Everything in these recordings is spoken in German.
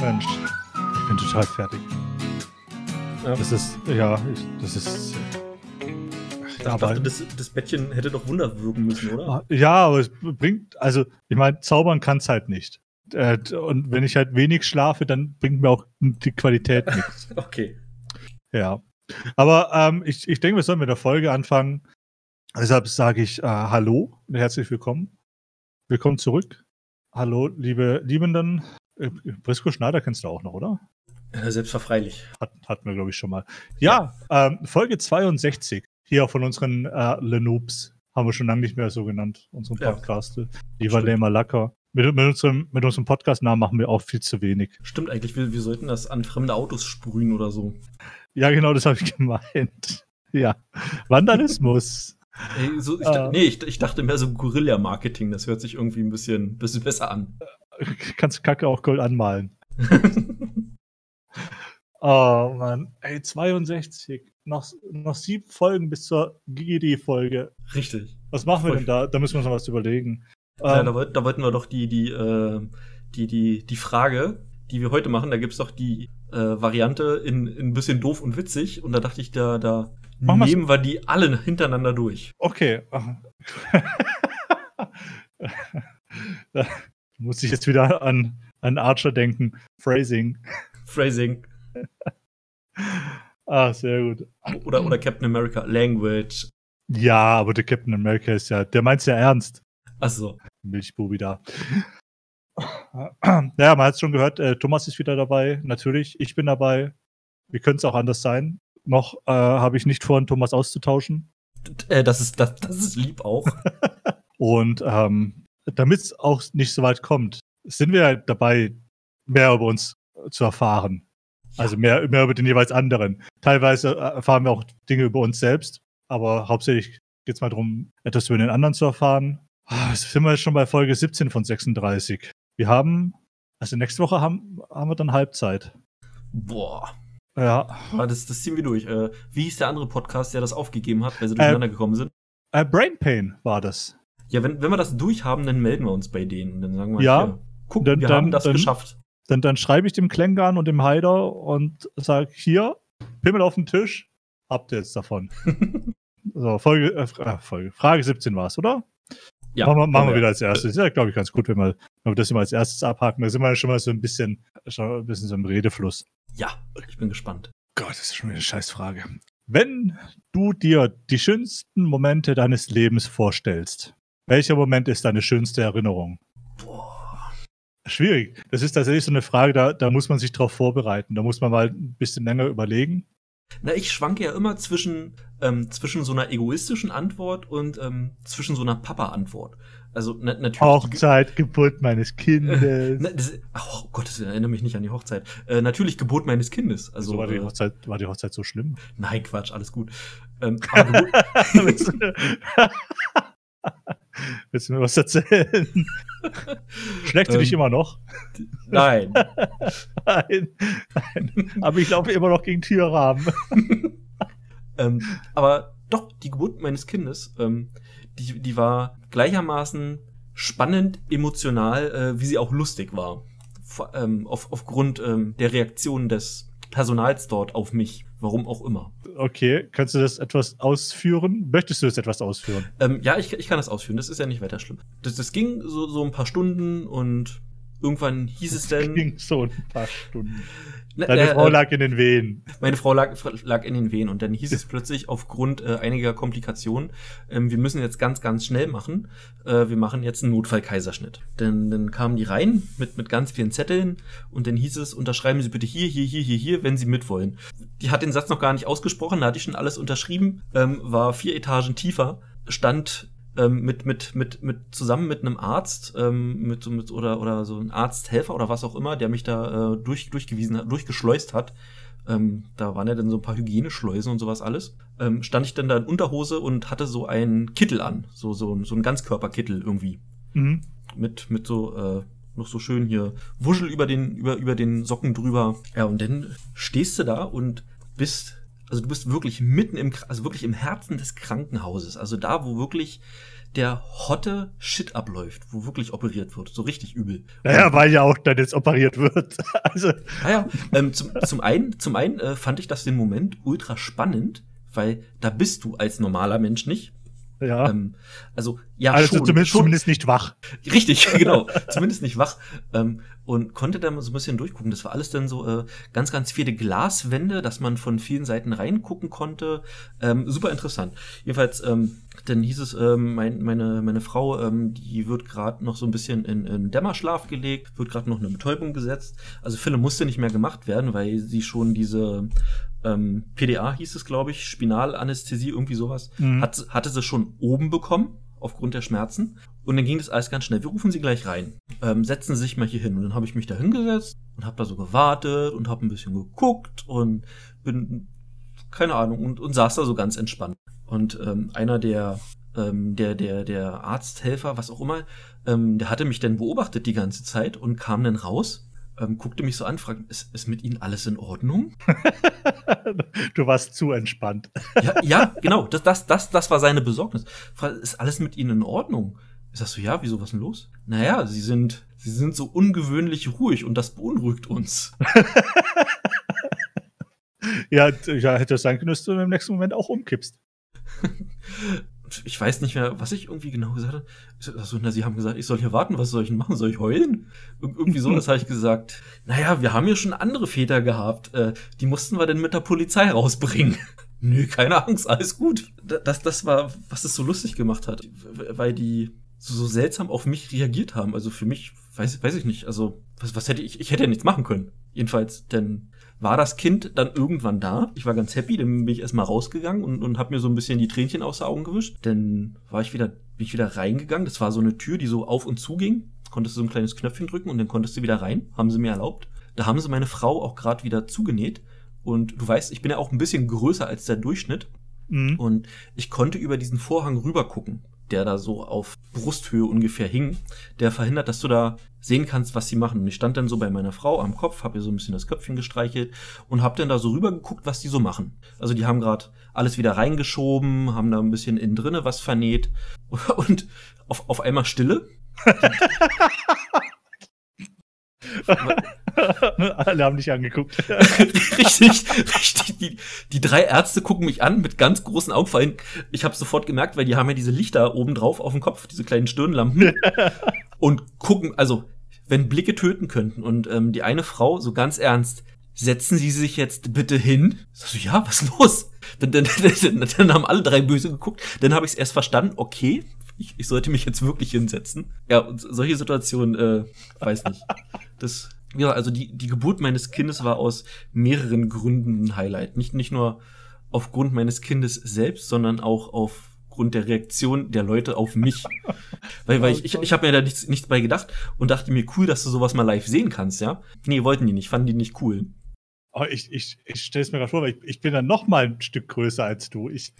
Mensch, ich bin total fertig. Ja. Das ist, ja, ich, das ist. Ich dachte, das, das Bettchen hätte doch Wunder wirken müssen, oder? Ja, aber es bringt, also, ich meine, zaubern kann es halt nicht. Äh, Und wenn ich halt wenig schlafe, dann bringt mir auch die Qualität nichts. Okay. Ja. Aber ähm, ich, ich denke, wir sollen mit der Folge anfangen. Deshalb sage ich äh, Hallo und herzlich willkommen. Willkommen zurück. Hallo, liebe Liebenden. Äh, Brisco Schneider kennst du auch noch, oder? Äh, Selbstverfreilich. Hat, hatten wir, glaube ich, schon mal. Ja, ähm, Folge 62. Hier von unseren äh, Lenoobs. Haben wir schon lange nicht mehr so genannt, unseren Ja. Podcast. Die Stimmt. war Lamer Lacker. Mit, mit unserem, mit unserem Podcast-Namen machen wir auch viel zu wenig. Stimmt eigentlich, wir, wir sollten das an fremde Autos sprühen oder so. Ja, genau, das habe ich gemeint. Ja. Vandalismus. Ey, so ich, Ah. Nee, ich, ich dachte mehr so Guerilla-Marketing, das hört sich irgendwie ein bisschen, bisschen besser an. Kannst Kacke auch Gold anmalen. Oh Mann. Ey, 62. Noch, noch sieben Folgen bis zur GGD-Folge. Richtig. Was machen wir Voll. denn da? Da müssen wir uns noch was überlegen. Ja, Ähm, da, wollt, da wollten wir doch die, die, äh, die, die, die Frage, die wir heute machen, da gibt's doch die äh, Variante in, in ein bisschen doof und witzig. Und da dachte ich, da, da Machen wir's- nehmen wir die alle hintereinander durch. okay. da muss ich jetzt wieder an, an Archer denken. Phrasing. Phrasing. Ah, sehr gut. Oder, oder Captain America. Language. Ja, aber der Captain America ist ja, der meint's ja ernst. Achso. Milchbubi da. Ja, man hat es schon gehört, äh, Thomas ist wieder dabei, natürlich. Ich bin dabei. Wie könnte es auch anders sein? Noch äh, habe ich nicht vor, Thomas auszutauschen. Äh, das, ist, das, das ist lieb auch. Und ähm, damit es auch nicht so weit kommt, sind wir halt dabei, mehr über uns zu erfahren. Also mehr, mehr über den jeweils anderen. Teilweise äh, erfahren wir auch Dinge über uns selbst, aber hauptsächlich geht es mal darum, etwas über den anderen zu erfahren. Ah, Jetzt sind wir jetzt schon bei Folge 17 von 36. Wir haben, also nächste Woche haben, haben wir dann Halbzeit. Boah. Ja. Aber das, das ziehen wir durch. Äh, wie hieß der andere Podcast, der das aufgegeben hat, weil sie durcheinander gekommen sind? Äh, Brain Pain war das. Ja, wenn, wenn wir das durchhaben, dann melden wir uns bei denen. Und dann sagen wir, Ja. hier, guck, Dann- wir dann- haben das dann- geschafft. Dann, dann schreibe ich dem Klängern und dem Haider und sage, hier, Pimmel auf den Tisch, habt ihr jetzt davon. so, Folge, äh, äh, Folge. Frage 17 war es, oder? Ja, machen wir, machen wir wieder als erstes. Ist ja, glaube ich, ganz gut, wenn wir, wenn wir das immer als erstes abhaken. Da sind wir schon mal so ein bisschen, schon ein bisschen so im Redefluss. Ja, ich bin gespannt. Gott, das ist schon wieder eine Scheißfrage. Wenn du dir die schönsten Momente deines Lebens vorstellst, welcher Moment ist deine schönste Erinnerung? Boah. Schwierig. Das ist tatsächlich so eine Frage, da, da muss man sich drauf vorbereiten. Da muss man mal ein bisschen länger überlegen. Na, ich schwanke ja immer zwischen, ähm, zwischen so einer egoistischen Antwort und ähm, zwischen so einer Papa-Antwort. Also na, natürlich. Hochzeit, Geburt meines Kindes. Na, das, ach, oh Gott, das erinnert mich nicht an die Hochzeit. Äh, natürlich Geburt meines Kindes. Also, so war die, äh, Hochzeit, war die Hochzeit so schlimm? nein, Quatsch, alles gut. Ähm, Willst du, Willst du mir was erzählen? Schlägt sie dich Ähm. immer noch? nein. Nein, nein. Aber ich laufe immer noch gegen Türrahmen. ähm, aber doch, die Geburt meines Kindes, ähm, die, die war gleichermaßen spannend, emotional, äh, wie sie auch lustig war. Vor, ähm, auf, aufgrund ähm, der Reaktion des Personals dort auf mich. Warum auch immer. Okay, kannst du das etwas ausführen? Möchtest du das etwas ausführen? Ähm, ja, ich, ich kann das ausführen, das ist ja nicht weiter schlimm. Das, das ging so, so ein paar Stunden und irgendwann hieß es dann. Ging so ein paar Stunden. Na, Deine äh, Frau äh, lag in den Wehen. Meine Frau lag, lag in den Wehen und dann hieß es plötzlich aufgrund äh, einiger Komplikationen, ähm, wir müssen jetzt ganz, ganz schnell machen. Äh, wir machen jetzt einen Notfall-Kaiserschnitt. Dann, dann kamen die rein mit, mit ganz vielen Zetteln und dann hieß es, unterschreiben Sie bitte hier, hier, hier, hier, hier, wenn Sie mitwollen. Die hat den Satz noch gar nicht ausgesprochen, da hatte ich schon alles unterschrieben, ähm, war vier Etagen tiefer, stand ähm, mit, mit, mit, mit, zusammen mit einem Arzt, ähm, mit, mit, oder, oder so ein Arzthelfer oder was auch immer, der mich da äh, durch, durchgewiesen hat, durchgeschleust hat. Ähm, da waren ja dann so ein paar Hygieneschleusen und sowas alles. Ähm, stand ich dann da in Unterhose und hatte so einen Kittel an, so, so, so einen Ganzkörperkittel irgendwie. Mhm. Mit, mit so, äh, noch so schön hier Wuschel über den, über, über den Socken drüber. Ja, und dann stehst du da und bist Also du bist wirklich mitten im, also wirklich im Herzen des Krankenhauses. Also da, wo wirklich der hotte Shit abläuft, wo wirklich operiert wird. So richtig übel. Naja, weil ja auch dann jetzt operiert wird. also. Naja, ähm, zum, zum einen, zum einen äh, fand ich das den Moment ultra spannend, weil da bist du als normaler Mensch nicht. Ja. Ähm, also, ja, also schon, zumindest, schon, zumindest nicht wach. Richtig, genau. Zumindest nicht wach. Ähm, und konnte da mal so ein bisschen durchgucken. Das war alles dann so äh, ganz, ganz viele Glaswände, dass man von vielen Seiten reingucken konnte. Ähm, super interessant. Jedenfalls, ähm, dann hieß es, ähm, mein, meine, meine Frau, ähm, die wird gerade noch so ein bisschen in, in Dämmerschlaf gelegt, wird gerade noch eine Betäubung gesetzt. Also Philipp musste nicht mehr gemacht werden, weil sie schon diese ähm, PDA hieß es, glaube ich, Spinalanästhesie, irgendwie sowas, Mhm. hat, hatte sie schon oben bekommen, aufgrund der Schmerzen. Und dann ging das alles ganz schnell. Wir rufen sie gleich rein. Ähm, setzen Sie sich mal hier hin. Und dann habe ich mich da hingesetzt und habe da so gewartet und habe ein bisschen geguckt und bin, keine Ahnung, und, und saß da so ganz entspannt. Und ähm, einer der, ähm, der, der, der Arzthelfer, was auch immer, ähm, der hatte mich dann beobachtet die ganze Zeit und kam dann raus, ähm, guckte mich so an, fragte, ist, ist mit Ihnen alles in Ordnung? du warst zu entspannt. Ja, ja genau, das, das, das, das war seine Besorgnis. Ist alles mit Ihnen in Ordnung? Ich sag so, ja, wieso, was denn los? Naja, Sie sind, Sie sind so ungewöhnlich ruhig und das beunruhigt uns. Ja, ja, hätte es sein können, dass du im nächsten Moment auch umkippst. Ich weiß nicht mehr, was ich irgendwie genau gesagt habe. Also, na, Sie haben gesagt, ich soll hier warten, was soll ich denn machen? Soll ich heulen? Ir irgendwie so, das habe ich gesagt. Naja, wir haben ja schon andere Väter gehabt. Äh, die mussten wir denn mit der Polizei rausbringen. Nö, keine Angst, alles gut. Da- Das, das war, was es so lustig gemacht hat, weil die so, so seltsam auf mich reagiert haben. Also für mich, weiß, weiß ich nicht, also was, was hätte ich, ich hätte ja nichts machen können. Jedenfalls, denn war das Kind dann irgendwann da. Ich war ganz happy, dann bin ich erstmal rausgegangen und, und habe mir so ein bisschen die Tränchen aus den Augen gewischt. Dann war ich wieder, bin ich wieder reingegangen. Das war so eine Tür, die so auf und zu ging. Konntest du so ein kleines Knöpfchen drücken und dann konntest du wieder rein. Haben sie mir erlaubt. Da haben sie meine Frau auch gerade wieder zugenäht. Und du weißt, ich bin ja auch ein bisschen größer als der Durchschnitt. Mhm. Und ich konnte über diesen Vorhang rüber gucken, der da so auf Brusthöhe ungefähr hing, der verhindert, dass du da sehen kannst, was sie machen. Und ich stand dann so bei meiner Frau am Kopf, habe ihr so ein bisschen das Köpfchen gestreichelt und habe dann da so rüber geguckt, was die so machen. Also die haben gerade alles wieder reingeschoben, haben da ein bisschen innen drinne was vernäht und auf, auf einmal Stille. Alle haben dich angeguckt. richtig, richtig. Die, die drei Ärzte gucken mich an mit ganz großen Augen. Vor allem, ich habe sofort gemerkt, weil die haben ja diese Lichter oben drauf auf dem Kopf, diese kleinen Stirnlampen. und gucken, also, wenn Blicke töten könnten. Und ähm, die eine Frau, so ganz ernst, setzen Sie sich jetzt bitte hin. So, ja, was ist los? Dann, dann, dann, dann haben alle drei böse geguckt. Dann habe ich es erst verstanden, okay, ich, ich sollte mich jetzt wirklich hinsetzen. Ja, und solche Situationen, äh, weiß nicht. Das, ja, also die, die Geburt meines Kindes war aus mehreren Gründen ein Highlight. Nicht, nicht nur aufgrund meines Kindes selbst, sondern auch aufgrund der Reaktion der Leute auf mich. weil, weil ich, ich, ich habe mir da nichts, nichts bei gedacht und dachte mir, cool, dass du sowas mal live sehen kannst, ja? Nee, wollten die nicht, fanden die nicht cool. Oh, ich ich, ich stelle es mir gerade vor, weil ich, ich bin dann noch mal ein Stück größer als du. Ich,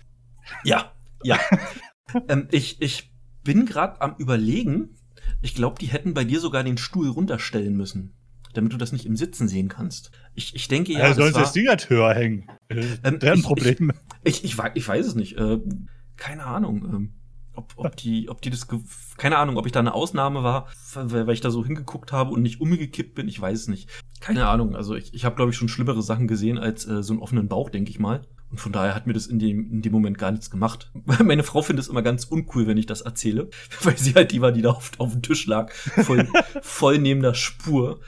Ja, ja. ähm, ich, ich bin gerade am überlegen, ich glaube, die hätten bei dir sogar den Stuhl runterstellen müssen, damit du das nicht im Sitzen sehen kannst. Ich, ich denke ja, ja, sollen sie das Ding halt höher hängen. Äh, Ähm, deren ich- Problem. ich, ich, wei- ich weiß es nicht. Äh, keine Ahnung. Ähm, ob, ob, die, ob die das, keine Ahnung, ob ich da eine Ausnahme war, weil, weil ich da so hingeguckt habe und nicht umgekippt bin, ich weiß es nicht. Keine Ahnung. Also ich, ich habe, glaube ich, schon schlimmere Sachen gesehen als äh, so einen offenen Bauch, denke ich mal. Und von daher hat mir das in dem, in dem Moment gar nichts gemacht. Meine Frau findet es immer ganz uncool, wenn ich das erzähle, weil sie halt die war, die da auf, auf dem Tisch lag, voll, voll neben der Spur.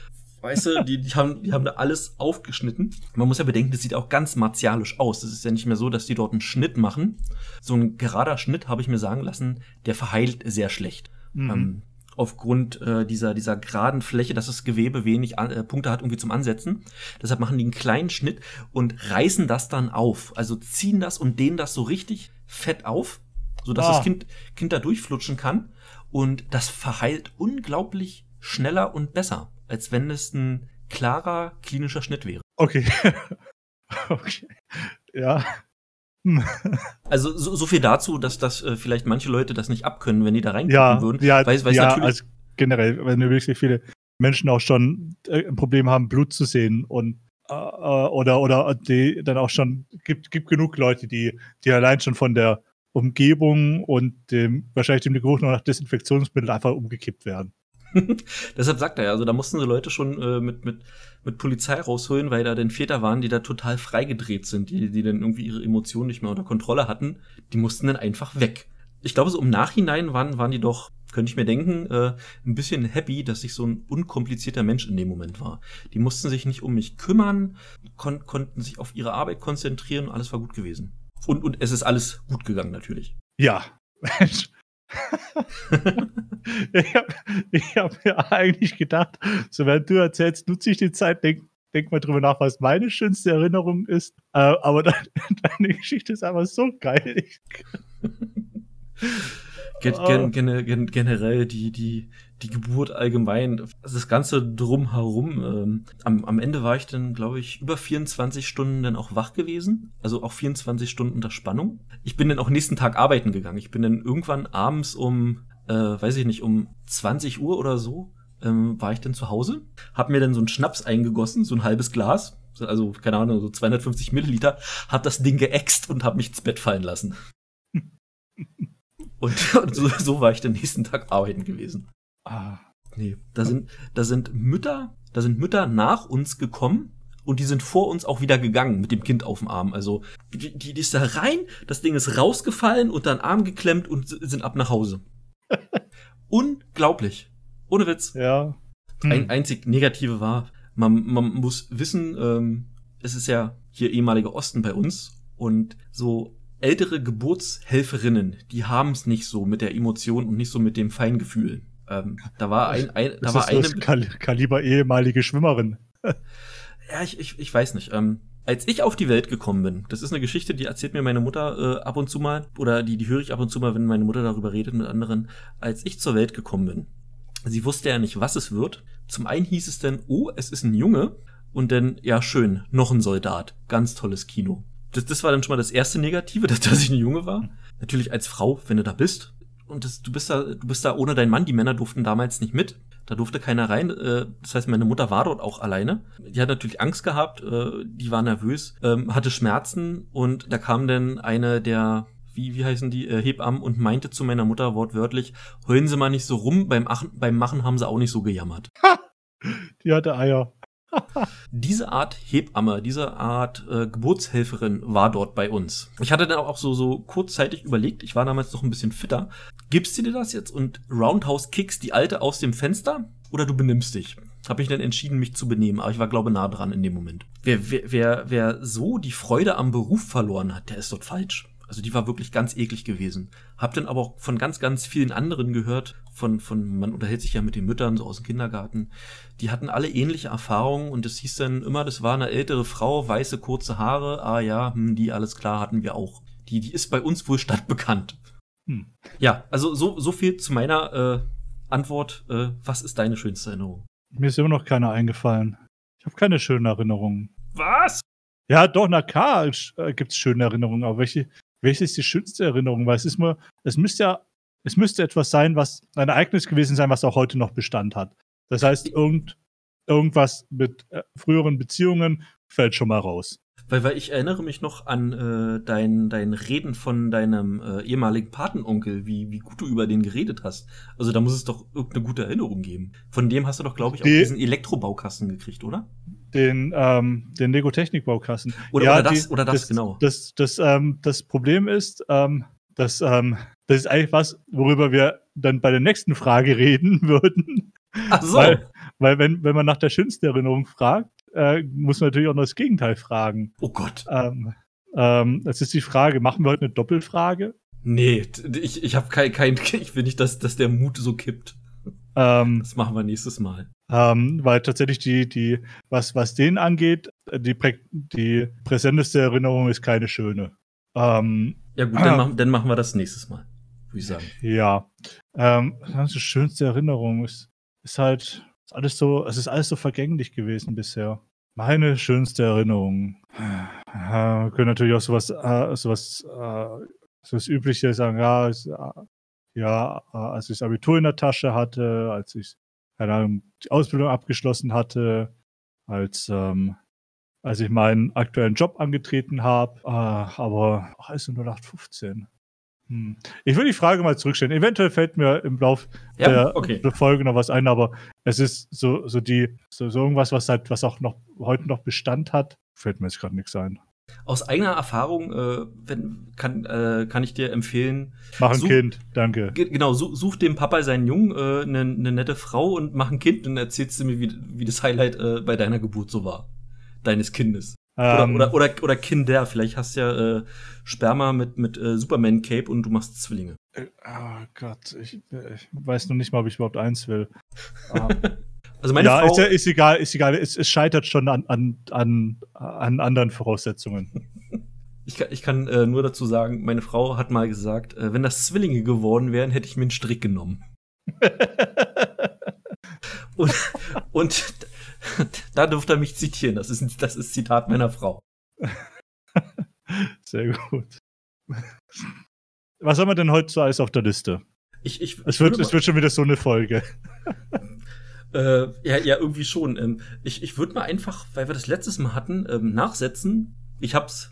Weißt du, die, die, haben, die haben da alles aufgeschnitten. Man muss ja bedenken, das sieht auch ganz martialisch aus. Das ist ja nicht mehr so, dass die dort einen Schnitt machen. So ein gerader Schnitt, habe ich mir sagen lassen, der verheilt sehr schlecht. Mhm. Ähm, aufgrund äh, dieser, dieser geraden Fläche, dass das Gewebe wenig an, äh, Punkte hat irgendwie zum Ansetzen. Deshalb machen die einen kleinen Schnitt und reißen das dann auf. Also ziehen das und dehnen das so richtig fett auf, sodass Ah. das kind, kind da durchflutschen kann. Und das verheilt unglaublich schneller und besser, als wenn es ein klarer klinischer Schnitt wäre. Okay. okay. Ja. Also so, so viel dazu, dass das äh, vielleicht manche Leute das nicht abkönnen, wenn die da reingucken Ja, würden. ja, weil, weil ja natürlich also generell, wenn wirklich viele Menschen auch schon äh, ein Problem haben, Blut zu sehen und äh, oder, oder die dann auch schon, gibt, gibt genug Leute, die, die allein schon von der Umgebung und dem, wahrscheinlich dem Geruch nach Desinfektionsmittel einfach umgekippt werden. Deshalb sagt er ja, also da mussten sie Leute schon äh, mit, mit, mit Polizei rausholen, weil da denn Väter waren, die da total freigedreht sind, die, die dann irgendwie ihre Emotionen nicht mehr unter Kontrolle hatten. Die mussten dann einfach weg. Ich glaube, so im Nachhinein waren, waren die doch, könnte ich mir denken, äh, ein bisschen happy, dass ich so ein unkomplizierter Mensch in dem Moment war. Die mussten sich nicht um mich kümmern, kon konnten sich auf ihre Arbeit konzentrieren alles war gut gewesen. Und, und es ist alles gut gegangen, natürlich. Ja. ich habe hab mir eigentlich gedacht, so während du erzählst, nutze ich die Zeit, denk, denk mal drüber nach, was meine schönste Erinnerung ist. Äh, aber deine, deine Geschichte ist einfach so geil. Gen, gen, gen, gen, generell die, die, die Geburt allgemein, das Ganze drumherum. Ähm, am, am Ende war ich dann, glaube ich, über 24 Stunden dann auch wach gewesen. Also auch 24 Stunden unter Spannung. Ich bin dann auch nächsten Tag arbeiten gegangen. Ich bin dann irgendwann abends um, äh, weiß ich nicht, um 20 Uhr oder so, ähm, war ich dann zu Hause. Hab mir dann so einen Schnaps eingegossen, so ein halbes Glas. Also, keine Ahnung, so 250 Milliliter. Hab das Ding geäxt und hab mich ins Bett fallen lassen. Und, und so, so, war ich den nächsten Tag arbeiten gewesen. Ah. Nee, da sind, da sind Mütter, da sind Mütter nach uns gekommen und die sind vor uns auch wieder gegangen mit dem Kind auf dem Arm. Also die, die ist da rein, das Ding ist rausgefallen, unter den Arm geklemmt und sind ab nach Hause. Unglaublich. Ohne Witz. Ja. Hm. Ein einzig Negative war, man, man muss wissen, ähm, es ist ja hier ehemaliger Osten bei uns und so ältere Geburtshelferinnen, die haben es nicht so mit der Emotion und nicht so mit dem Feingefühl. Ähm, da war ein, ein da war eine Kal Kaliber ehemalige Schwimmerin. ja, ich, ich, ich weiß nicht. Ähm, als ich auf die Welt gekommen bin, das ist eine Geschichte, die erzählt mir meine Mutter äh, ab und zu mal, oder die, die höre ich ab und zu mal, wenn meine Mutter darüber redet mit anderen. Als ich zur Welt gekommen bin, sie wusste ja nicht, was es wird. Zum einen hieß es dann, oh, es ist ein Junge. Und dann, ja, schön, noch ein Soldat. Ganz tolles Kino das, das war dann schon mal das erste Negative, dass, dass ich eine Junge war. Natürlich als Frau, wenn du da bist. Und das, du bist da, du bist da ohne deinen Mann. Die Männer durften damals nicht mit. Da durfte keiner rein. Äh, das heißt, meine Mutter war dort auch alleine. Die hat natürlich Angst gehabt, äh, die war nervös, ähm, hatte Schmerzen und da kam dann eine der wie, wie heißen die, äh, Hebammen und meinte zu meiner Mutter wortwörtlich, heulen Sie mal nicht so rum, beim, Ach beim Machen haben sie auch nicht so gejammert. Ha! Die hatte Eier diese Art Hebamme, diese Art äh, Geburtshelferin war dort bei uns. Ich hatte dann auch so, so kurzzeitig überlegt, ich war damals noch ein bisschen fitter. Gibst du dir das jetzt und Roundhouse kickst die Alte aus dem Fenster oder du benimmst dich? Habe ich dann entschieden, mich zu benehmen, aber ich war, glaube nah dran in dem Moment. Wer, wer, wer, wer so die Freude am Beruf verloren hat, der ist dort falsch. Also die war wirklich ganz eklig gewesen. Hab dann aber auch von ganz, ganz vielen anderen gehört, von, von, man unterhält sich ja mit den Müttern so aus dem Kindergarten. Die hatten alle ähnliche Erfahrungen und es hieß dann immer, das war eine ältere Frau, weiße, kurze Haare. Ah ja, hm, die, alles klar, hatten wir auch. Die, die ist bei uns wohl stadtbekannt. Hm. Ja, also so, so viel zu meiner äh, Antwort. Äh, was ist deine schönste Erinnerung? Mir ist immer noch keine eingefallen. Ich habe keine schönen Erinnerungen. Was? Ja, doch, na klar, äh, gibt es schöne Erinnerungen, aber welche, welche ist die schönste Erinnerung? Weil es ist nur, es müsste ja, es müsste etwas sein, was ein Ereignis gewesen sein, was auch heute noch Bestand hat. Das heißt, irgend, irgendwas mit äh, früheren Beziehungen fällt schon mal raus. Weil, weil ich erinnere mich noch an äh, dein, dein Reden von deinem äh, ehemaligen Patenonkel, wie, wie gut du über den geredet hast. Also da muss es doch irgendeine gute Erinnerung geben. Von dem hast du doch, glaube ich, auch die, diesen Elektrobaukasten gekriegt, oder? Den, ähm, den Lego-Technik-Baukasten. Oder, ja, oder das, die, oder das, das, genau. Das, das, ähm, das Problem ist, ähm, dass ähm, das ist eigentlich was, worüber wir dann bei der nächsten Frage reden würden. Ach so. Weil, weil wenn, wenn man nach der schönsten Erinnerung fragt, äh, muss man natürlich auch noch das Gegenteil fragen. Oh Gott. Ähm, ähm, das ist die Frage, machen wir heute eine Doppelfrage? Nee, ich, ich habe kein, kein, ich will nicht, dass, dass der Mut so kippt. Ähm, das machen wir nächstes Mal. Ähm, weil tatsächlich die, die, was, was den angeht, die, prä die präsenteste Erinnerung ist keine schöne. Ähm, ja gut, dann, äh, machen, dann machen wir das nächstes Mal, würde ich sagen. Ja. Ähm, die schönste Erinnerung ist, ist halt, ist alles so, es ist alles so vergänglich gewesen bisher. Meine schönste Erinnerung. Äh, können natürlich auch sowas, äh, sowas, äh, sowas Übliches sagen, ja, äh, ja, als ich das Abitur in der Tasche hatte, als ich, keine Ahnung, die Ausbildung abgeschlossen hatte, als, ähm, als ich meinen aktuellen Job angetreten habe. Aber ach, ist nur 0815. Hm. Ich will die Frage mal zurückstellen. Eventuell fällt mir im Lauf Ja, der, okay. Folge noch was ein, aber es ist so, so die, so, so irgendwas, was halt, was auch noch heute noch Bestand hat, fällt mir jetzt gerade nichts ein. Aus eigener Erfahrung äh, wenn, kann, äh, kann ich dir empfehlen, Mach ein Such- Kind, danke. ge- genau, such, such dem Papa seinen Jungen eine äh, ne ne nette Frau und mach ein Kind und erzählst du mir, wie, wie das Highlight äh, bei deiner Geburt so war. Deines Kindes. Oder, Ähm, oder, oder, oder Kinder. Vielleicht hast du ja äh, Sperma mit, mit äh, Superman-Cape und du machst Zwillinge. äh, oh Gott, ich, äh, ich weiß noch nicht mal, ob ich überhaupt eins will. Ähm, Also meine ja, Frau. ist, ja- ist egal, ist egal. Es, es scheitert schon an, an, an, an anderen Voraussetzungen. Ich kann, ich kann äh, nur dazu sagen, meine Frau hat mal gesagt, äh, wenn das Zwillinge geworden wären, hätte ich mir einen Strick genommen. Und, und da durfte er mich zitieren. Das ist, ein- das ist Zitat meiner Frau. Sehr gut. Was haben wir denn heute so alles auf der Liste? Ich, ich, Es wird, es wird schon wieder so eine Folge. Äh, ja, ja, irgendwie schon. Ähm, ich ich würde mal einfach, weil wir das letztes Mal hatten, ähm, nachsetzen. Ich hab's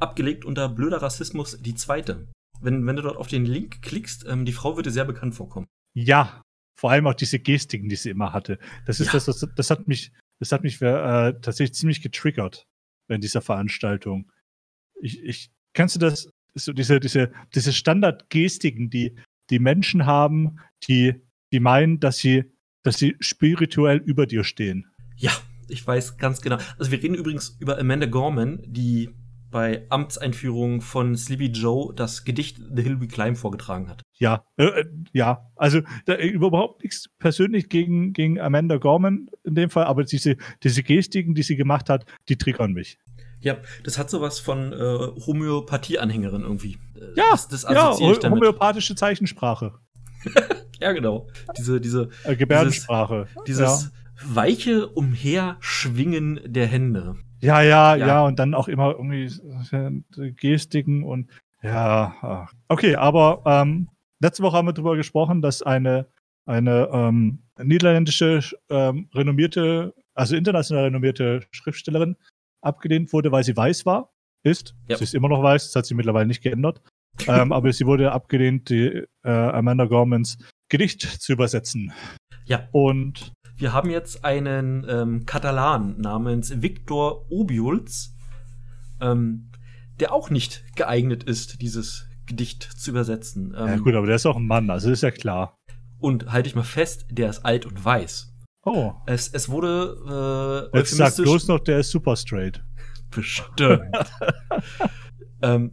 abgelegt unter blöder Rassismus, die zweite. Wenn, wenn du dort auf den Link klickst, ähm, die Frau würde sehr bekannt vorkommen. Ja, vor allem auch diese Gestiken, die sie immer hatte. Das ist Ja. das, das, das hat mich, das hat mich äh, tatsächlich ziemlich getriggert in dieser Veranstaltung. Ich, ich, kannst du das, so diese, diese, diese Standardgestiken, die die Menschen haben, die, die meinen, dass sie, dass sie spirituell über dir stehen. Ja, ich weiß ganz genau. Also wir reden übrigens über Amanda Gorman, die bei Amtseinführung von Sleepy Joe das Gedicht The Hill We Climb vorgetragen hat. Ja, äh, äh, ja, also da, überhaupt nichts persönlich gegen, gegen Amanda Gorman in dem Fall, aber diese, diese Gestiken, die sie gemacht hat, die triggern mich. Ja, das hat sowas von äh, Homöopathie-Anhängerin irgendwie. Äh, Ja, das, das ja, homöopathische Zeichensprache, Ja, genau. Diese, diese, äh, Gebärdensprache. dieses weiche Umherschwingen der Hände. Ja. Ja, ja, und dann auch immer irgendwie Gestiken und ja. Okay, aber ähm, letzte Woche haben wir darüber gesprochen, dass eine, eine ähm, niederländische ähm, renommierte, also international renommierte Schriftstellerin abgelehnt wurde, weil sie weiß war, ist. Ja. Sie ist immer noch weiß, das hat sie mittlerweile nicht geändert. ähm, aber sie wurde abgelehnt, die äh, Amanda Gormans Gedicht zu übersetzen. Ja, Und wir haben jetzt einen ähm, Katalan namens Victor Obiols, ähm, der auch nicht geeignet ist, dieses Gedicht zu übersetzen. Ähm, ja, gut, aber der ist auch ein Mann, also ist ja klar. Und halte ich mal fest, der ist alt und weiß. Oh, Es, es wurde äh, jetzt sag bloß noch, der ist super straight. Bestimmt. ähm,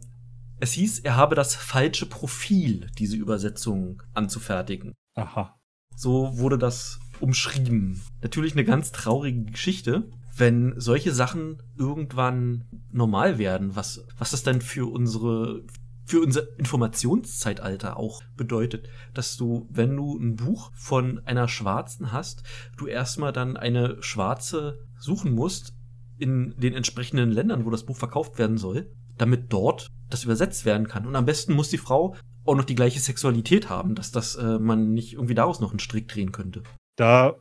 es hieß, er habe das falsche Profil, diese Übersetzung anzufertigen. Aha. So wurde das umschrieben. Natürlich eine ganz traurige Geschichte, wenn solche Sachen irgendwann normal werden, was, was das dann für unsere, für unser Informationszeitalter auch bedeutet, dass du, wenn du ein Buch von einer Schwarzen hast, du erstmal dann eine Schwarze suchen musst in den entsprechenden Ländern, wo das Buch verkauft werden soll, damit dort das übersetzt werden kann. Und am besten muss die Frau auch noch die gleiche Sexualität haben, dass das äh, man nicht irgendwie daraus noch einen Strick drehen könnte. Da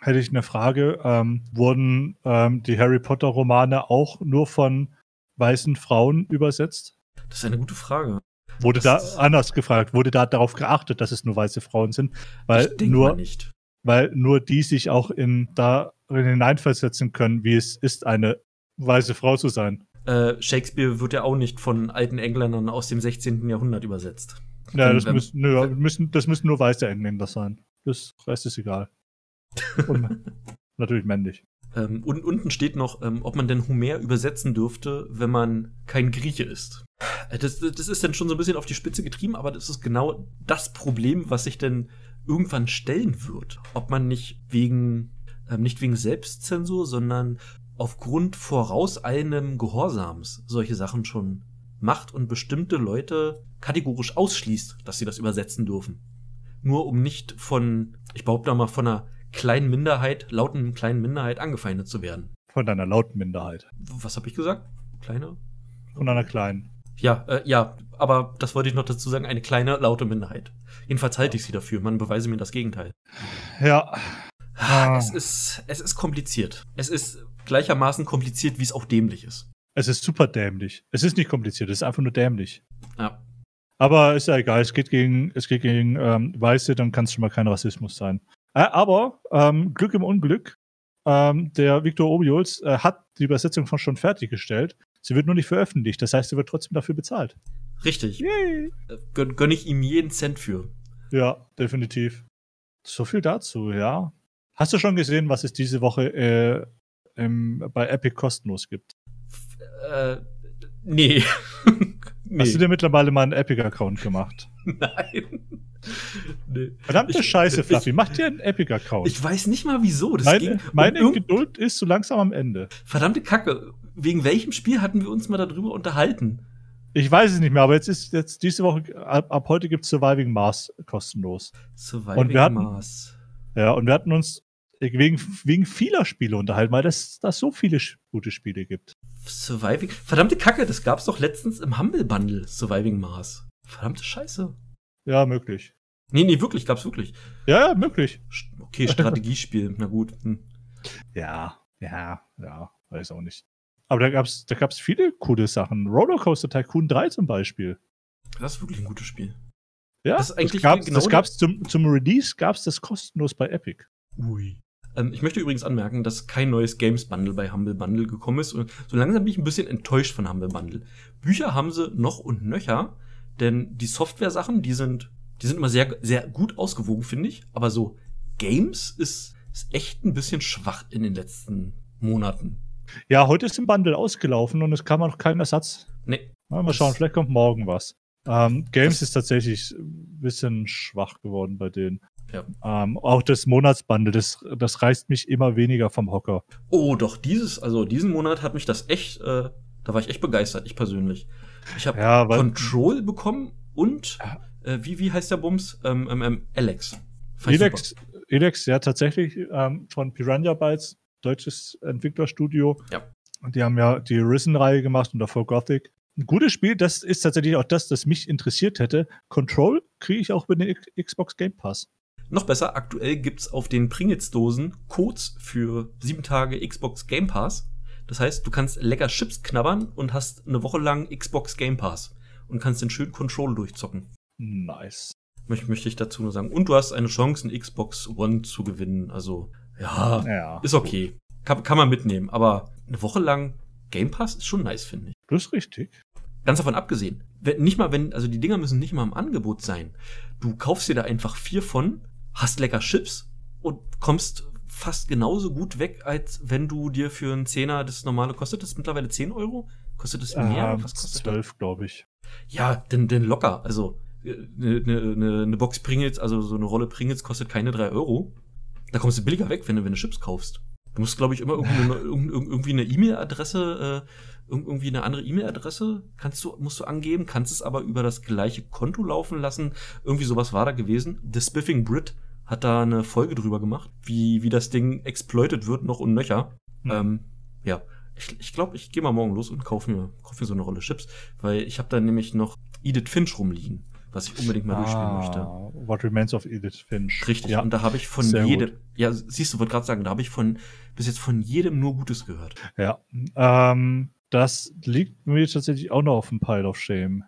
hätte ich eine Frage. Ähm, wurden ähm, die Harry Potter Romane auch nur von weißen Frauen übersetzt? Das ist eine gute Frage. Wurde Das- da anders gefragt? Wurde da darauf geachtet, dass es nur weiße Frauen sind? Weil ich denke mal nur, nicht. weil nur die sich auch in darin hineinversetzen können, wie es ist, eine weiße Frau zu sein. Äh, Shakespeare wird ja auch nicht von alten Engländern aus dem 16. Jahrhundert übersetzt. Ja, das müssen, nö, müssen, das müssen nur weiße Engländer sein. Das Rest ist egal. Und natürlich männlich. Ähm, und unten steht noch, ähm, ob man denn Homer übersetzen dürfte, wenn man kein Grieche ist. Äh, Das, das ist dann schon so ein bisschen auf die Spitze getrieben, aber das ist genau das Problem, was sich denn irgendwann stellen wird. Ob man nicht wegen, ähm, nicht wegen Selbstzensur, sondern aufgrund vorauseilendem Gehorsams solche Sachen schon macht und bestimmte Leute kategorisch ausschließt, dass sie das übersetzen dürfen. Nur um nicht von, ich behaupte mal, von einer kleinen Minderheit, lauten kleinen Minderheit angefeindet zu werden. Von einer lauten Minderheit. Was habe ich gesagt? Kleine? Von einer kleinen. Ja, äh, ja, aber das wollte ich noch dazu sagen, eine kleine, laute Minderheit. Jedenfalls halte ich sie dafür, man beweise mir das Gegenteil. Ja. Ah. Es ist, es ist kompliziert. Es ist gleichermaßen kompliziert, wie es auch dämlich ist. Es ist super dämlich. Es ist nicht kompliziert, es ist einfach nur dämlich. Ja. Aber ist ja egal, es geht gegen, es geht gegen ähm, Weiße, dann kann es schon mal kein Rassismus sein. Äh, aber ähm, Glück im Unglück, ähm, der Victor Obiols äh, hat die Übersetzung von schon fertiggestellt. Sie wird nur nicht veröffentlicht, das heißt, sie wird trotzdem dafür bezahlt. Richtig. Yay! Gönn, gönn ich ihm jeden Cent für. Ja, definitiv. So viel dazu, ja. Hast du schon gesehen, was es diese Woche äh, im, bei Epic kostenlos gibt? Äh, nee. nee. Hast du dir mittlerweile mal einen Epic-Account gemacht? Nein. Nee. Verdammte Ich- Scheiße, ich- Fluffy. Mach dir einen Epic-Account. Ich weiß nicht mal wieso. Das Meine, ging meine Geduld ist so langsam am Ende. Verdammte Kacke. Wegen welchem Spiel hatten wir uns mal darüber unterhalten? Ich weiß es nicht mehr, aber jetzt ist jetzt diese Woche, ab, ab heute gibt es Surviving Mars kostenlos. Surviving Und wir hatten- Mars. Ja, und wir hatten uns wegen, wegen vieler Spiele unterhalten, weil es da so viele gute Spiele gibt. Surviving. Verdammte Kacke, das gab's doch letztens im Humble Bundle. Surviving Mars. Verdammte Scheiße. Ja, möglich. Nee, nee, wirklich, gab's wirklich. Ja, ja, möglich. Okay, Strategiespiel. Na gut. Hm. Ja, ja, ja, weiß auch nicht. Aber da gab's, da gab's viele coole Sachen. Rollercoaster Tycoon 3 zum Beispiel. Das ist wirklich ein gutes Spiel. Ja, Das ist eigentlich gab's, genau das gab's zum, zum Release, gab's das kostenlos bei Epic. Ui. Ähm, ich möchte übrigens anmerken, dass kein neues Games Bundle bei Humble Bundle gekommen ist. Und so langsam bin ich ein bisschen enttäuscht von Humble Bundle. Bücher haben sie noch und nöcher, denn die Software-Sachen, die sind, die sind immer sehr, sehr gut ausgewogen, finde ich. Aber so Games ist, ist echt ein bisschen schwach in den letzten Monaten. Ja, heute ist im Bundle ausgelaufen und es kam noch kein Ersatz. Nee. Na, mal schauen, vielleicht kommt morgen was. Ähm, Games ist tatsächlich ein bisschen schwach geworden bei denen. Ja. Ähm, auch das Monatsbundle, das, das reißt mich immer weniger vom Hocker. Oh, doch, dieses, also diesen Monat hat mich das echt, äh, da war ich echt begeistert, ich persönlich. Ich habe Ja, Control bekommen und äh, wie, wie heißt der Bums? Ähm, ähm, ähm, Alex. Elex, Elex, ja tatsächlich ähm, von Piranha Bytes, deutsches Entwicklerstudio. Ja. Und die haben ja die Risen-Reihe gemacht und davor Gothic. Ein gutes Spiel, das ist tatsächlich auch das, das mich interessiert hätte. Control kriege ich auch über den X- Xbox Game Pass. Noch besser, aktuell gibt's auf den Pringles-Dosen Codes für sieben Tage Xbox Game Pass. Das heißt, du kannst lecker Chips knabbern und hast eine Woche lang Xbox Game Pass und kannst den schönen Control durchzocken. Nice. Möchte, möchte ich dazu nur sagen. Und du hast eine Chance, eine Xbox One zu gewinnen. Also, ja, Ja. ist okay. Kann, kann man mitnehmen. Aber eine Woche lang Game Pass ist schon nice, finde ich. Das ist richtig. Ganz davon abgesehen, wenn, nicht mal wenn, also die Dinger müssen nicht mal im Angebot sein. Du kaufst dir da einfach vier von, hast lecker Chips und kommst fast genauso gut weg, als wenn du dir für einen Zehner das normale kostet das mittlerweile 10 Euro? Kostet es mehr? Ähm, Was kostet das? zwölf, glaube ich. Ja, denn, denn locker. Also eine ne, ne, ne Box Pringles, also so eine Rolle Pringles kostet keine 3 Euro. Da kommst du billiger weg, wenn du, wenn du Chips kaufst. Du musst, glaube ich, immer irgendwie eine, E-Mail-Adresse, äh, irg- irgendwie eine andere E-Mail-Adresse kannst du, musst du angeben, kannst es aber über das gleiche Konto laufen lassen. Irgendwie sowas war da gewesen. The Spiffing Brit hat da eine Folge drüber gemacht, wie, wie das Ding exploited wird, noch und nöcher. Hm. Ähm, ja, ich glaube, ich, glaub, ich gehe mal morgen los und kaufe mir, kauf mir so eine Rolle Chips, weil ich habe da nämlich noch Edith Finch rumliegen, was ich unbedingt mal durchspielen möchte. Ah, What Remains of Edith Finch. Richtig, Ja. und da habe ich von Sehr jedem, ja, siehst du, wollte gerade sagen, da habe ich von bis jetzt von jedem nur Gutes gehört. Ja, ähm, das liegt mir tatsächlich auch noch auf dem Pile of Shame.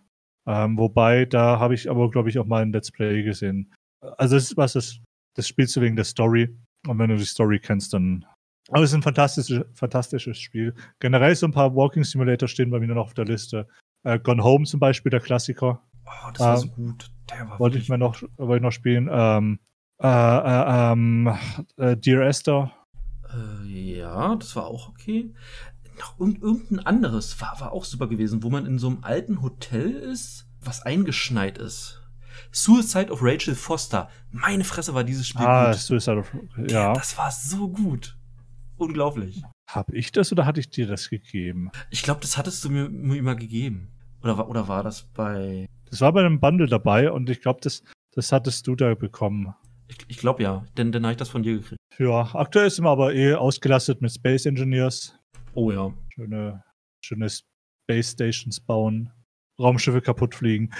Ähm, wobei, da habe ich aber, glaube ich, auch mal ein Let's Play gesehen. Also, das ist was, das, das spielst du wegen der Story. Und wenn du die Story kennst, dann. Aber es ist ein fantastisches, fantastisches Spiel. Generell so ein paar Walking Simulator stehen bei mir noch auf der Liste. Äh, Gone Home zum Beispiel, der Klassiker. Oh, das war Ähm, so gut. Der war Wollte ich mir noch, wollte ich noch spielen. Ähm, äh, äh, ähm, äh, Dear Esther. Äh, ja, das war auch okay. Noch irgend, irgendein anderes war, war auch super gewesen, wo man in so einem alten Hotel ist, was eingeschneit ist. Suicide of Rachel Foster. Meine Fresse war dieses Spiel Ah, gut. Suicide of. Ja. Das war so gut. Unglaublich. Hab ich das oder hatte ich dir das gegeben? Ich glaube, das hattest du mir, mir mal gegeben. Oder, war- oder war das bei. Das war bei einem Bundle dabei und ich glaube, das, das hattest du da bekommen. Ich, ich glaube ja, denn dann habe ich das von dir gekriegt. Ja, aktuell sind wir aber eh ausgelastet mit Space Engineers. Oh ja. Schöne, schöne Space Stations bauen, Raumschiffe kaputt fliegen.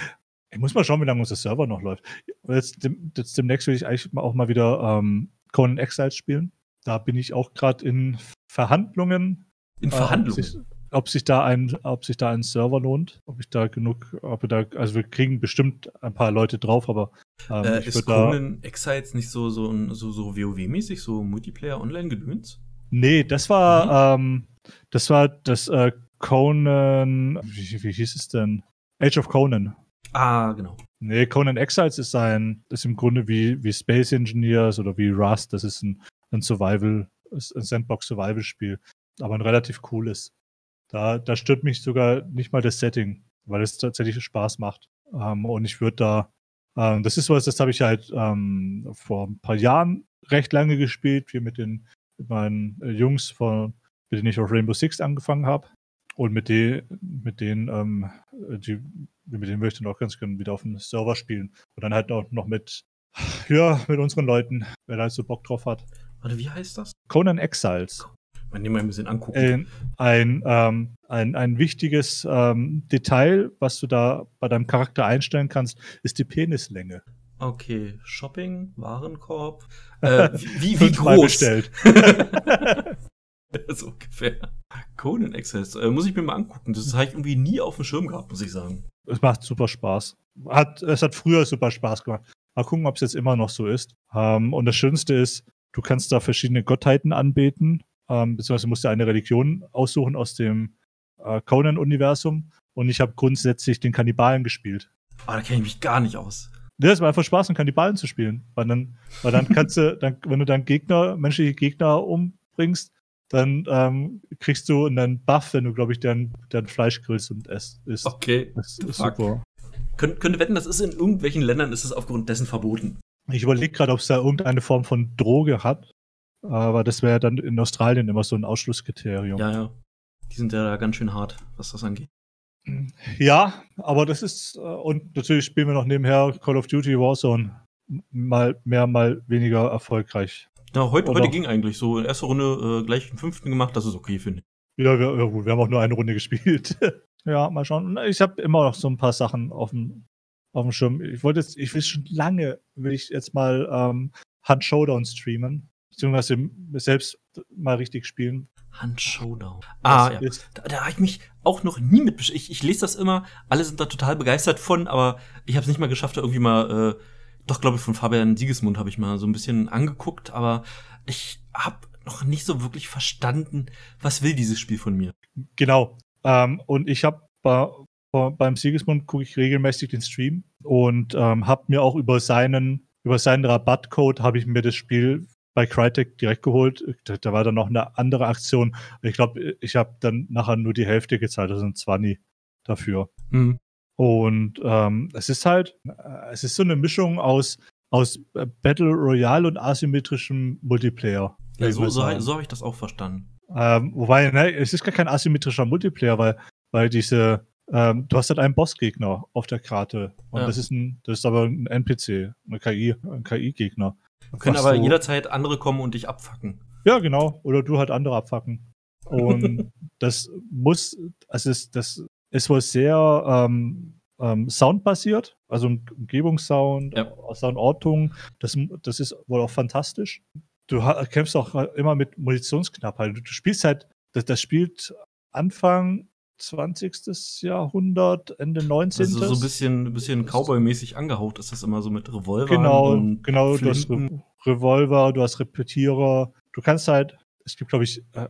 Ich muss mal schauen, wie lange unser Server noch läuft. Jetzt, dem, jetzt demnächst will ich eigentlich auch mal wieder ähm, Conan Exiles spielen. da bin ich auch gerade in Verhandlungen. In Verhandlungen? Äh, ob, sich, ob, sich, da ein, ob sich da ein Server lohnt, ob ich da genug, ob wir da, also wir kriegen bestimmt ein paar Leute drauf, aber ähm, äh, ist Conan Exiles nicht so, so, so, so WoW-mäßig, so Multiplayer-Online-Gedöns? Nee, das war, mhm. ähm, das war das äh, Conan, wie, wie hieß es denn? Age of Conan. Ah, genau. Nee, Conan Exiles ist ein, ist im Grunde wie, wie Space Engineers oder wie Rust. Das ist ein, ein Survival, ein Sandbox-Survival-Spiel. Aber ein relativ cooles. Da, da stört mich sogar nicht mal das Setting, weil es tatsächlich Spaß macht. Ähm, und ich würde da, ähm, das ist was, das habe ich halt ähm, vor ein paar Jahren recht lange gespielt, hier mit den mit meinen äh, Jungs, von, mit denen ich auf Rainbow Six angefangen habe. Und mit, die, mit denen, ähm, die, mit denen möchte ich dann auch ganz gerne wieder auf dem Server spielen. Und dann halt auch noch mit, ja, mit unseren Leuten, wer da so Bock drauf hat. Warte, wie heißt das? Conan Exiles. Man nehmen mal ein bisschen angucken. Ein, ein, ähm, ein, ein wichtiges ähm, Detail, was du da bei deinem Charakter einstellen kannst, ist die Penislänge. Okay, Shopping, Warenkorb. Äh, wie, wie groß? so ungefähr. Conan Access. Äh, muss ich mir mal angucken. Das habe ich irgendwie nie auf dem Schirm gehabt, muss ich sagen. Es macht super Spaß. Hat, es hat früher super Spaß gemacht. Mal gucken, ob es jetzt immer noch so ist. Ähm, und das Schönste ist, du kannst da verschiedene Gottheiten anbeten, ähm, beziehungsweise musst du eine Religion aussuchen aus dem äh, Conan-Universum. Und ich habe grundsätzlich den Kannibalen gespielt. Aber da kenne ich mich gar nicht aus. Es war einfach Spaß, einen Kannibalen zu spielen. Weil dann, weil dann kannst du, dann, wenn du dann Gegner, menschliche Gegner umbringst, dann ähm, kriegst du einen Buff, wenn du, glaube ich, dein, dein Fleisch grillst und isst. Okay. Das ist super. Kön könnte wetten, das ist in irgendwelchen Ländern ist es aufgrund dessen verboten. Ich überlege gerade, ob es da irgendeine Form von Droge hat. Aber das wäre dann in Australien immer so ein Ausschlusskriterium. Ja, ja. Die sind ja da ganz schön hart, was das angeht. Ja, aber das ist, äh, und natürlich spielen wir noch nebenher Call of Duty Warzone. Mal mehr, mal weniger erfolgreich. Ja, heute, heute ging eigentlich so. In erster Runde äh, gleich den fünften gemacht, das ist okay, finde ich. Ja, wir, ja, gut, wir haben auch nur eine Runde gespielt. ja, mal schauen. Ich habe immer noch so ein paar Sachen auf dem, auf dem Schirm. Ich wollte jetzt, ich will schon lange, will ich jetzt mal ähm, Hand Showdown streamen. Beziehungsweise selbst mal richtig spielen. Hand Showdown. Ah, ja. Da, da habe ich mich auch noch nie mit ich, ich lese das immer, alle sind da total begeistert von, aber ich habe es nicht mal geschafft, da irgendwie mal äh, doch, glaube ich, von Fabian Siegesmund habe ich mal so ein bisschen angeguckt, aber ich habe noch nicht so wirklich verstanden, was will dieses Spiel von mir. Genau. Ähm, und ich habe bei, beim Siegesmund gucke ich regelmäßig den Stream und ähm, habe mir auch über seinen über seinen Rabattcode habe ich mir das Spiel bei Crytek direkt geholt. Da, da war dann noch eine andere Aktion. Ich glaube, ich habe dann nachher nur die Hälfte gezahlt, also ein 20 dafür. Mhm. Und ähm, es ist halt, äh, es ist so eine Mischung aus, aus äh, Battle Royale und asymmetrischem Multiplayer. Ja, so, so, so habe ich das auch verstanden. Ähm, wobei, ne, es ist gar kein asymmetrischer Multiplayer, weil, weil diese, ähm, du hast halt einen Bossgegner auf der Karte. Und ja. das ist ein, das ist aber ein NPC, eine KI, ein KI-Gegner. Können aber so, jederzeit andere kommen und dich abfacken. Ja, genau. Oder du halt andere abfacken. Und das muss, also ist, das ist wohl sehr ähm, ähm, soundbasiert, also Umgebungssound, ja. Soundortung. Das, das ist wohl auch fantastisch. Du kämpfst auch immer mit Munitionsknappheit. Du, du spielst halt, das, das spielt Anfang 20. Jahrhundert, Ende 19. Also so ein bisschen, bisschen Cowboy-mäßig angehaucht ist das immer so mit Revolver. Genau, genau. Du hast Re Revolver, du hast Repetierer. Du kannst halt, es gibt, glaube ich, äh,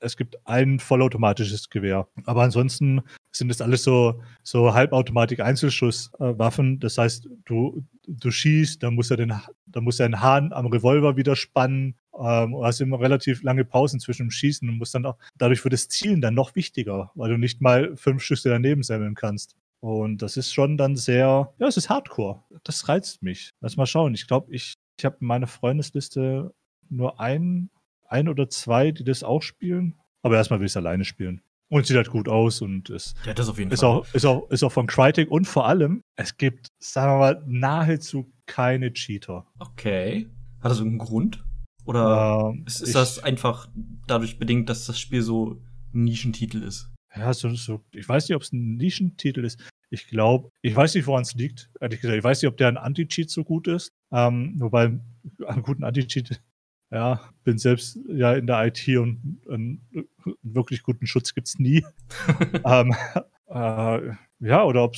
es gibt ein vollautomatisches Gewehr. Aber ansonsten sind das alles so, so Halbautomatik-Einzelschusswaffen. das heißt, du, du schießt, dann muss er den, dann muss er den Hahn am Revolver wieder spannen. Ähm, hast immer relativ lange Pausen zwischen dem Schießen und musst dann auch, dadurch wird das Zielen dann noch wichtiger, weil du nicht mal fünf Schüsse daneben sammeln kannst. Und das ist schon dann sehr, ja, es ist Hardcore. Das reizt mich. Lass mal schauen. Ich glaube, ich, ich habe meine Freundesliste nur ein, ein oder zwei, die das auch spielen. Aber erstmal will ich es alleine spielen. Und sieht halt gut aus und ist, ja, das auf jeden ist, Fall. Auch, ist, auch, ist auch von Crytek und vor allem, es gibt, sagen wir mal, nahezu keine Cheater. Okay. Hat das irgendeinen Grund? Oder ähm, ist, ist ich, das einfach dadurch bedingt, dass das Spiel so ein Nischentitel ist? Ja, so, so ich weiß nicht, ob es ein Nischentitel ist. Ich glaube, ich weiß nicht, woran es liegt, ehrlich gesagt. Ich weiß nicht, ob der ein Anti-Cheat so gut ist. Ähm, wobei, einen guten Anti-Cheat ja, bin selbst ja in der IT und einen wirklich guten Schutz gibt es nie. ähm, äh, ja, oder ob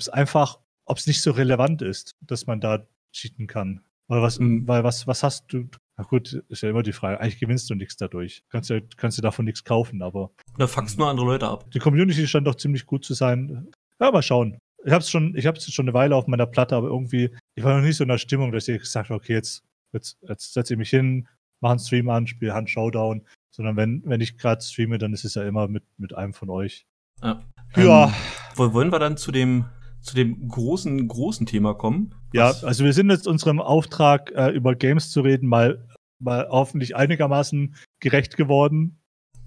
es einfach, ob es nicht so relevant ist, dass man da cheaten kann. Oder was, mhm. weil was, was hast du? Na gut, ist ja immer die Frage. Eigentlich gewinnst du nichts dadurch. Kannst du, kannst davon nichts kaufen, aber. Da fuckst nur andere Leute ab. Die Community scheint doch ziemlich gut zu sein. Ja, mal schauen. Ich hab's schon, ich hab's schon eine Weile auf meiner Platte, aber irgendwie, ich war noch nicht so in der Stimmung, dass ich gesagt habe, okay, jetzt, jetzt, jetzt setze ich mich hin, mache einen Stream an, spiele Hand Showdown. Sondern wenn, wenn ich gerade streame, dann ist es ja immer mit, mit einem von euch. Ja. ja. Ähm, wollen wir dann zu dem zu dem großen, großen Thema kommen. Ja, also wir sind jetzt unserem Auftrag, äh, über Games zu reden, mal, mal hoffentlich einigermaßen gerecht geworden.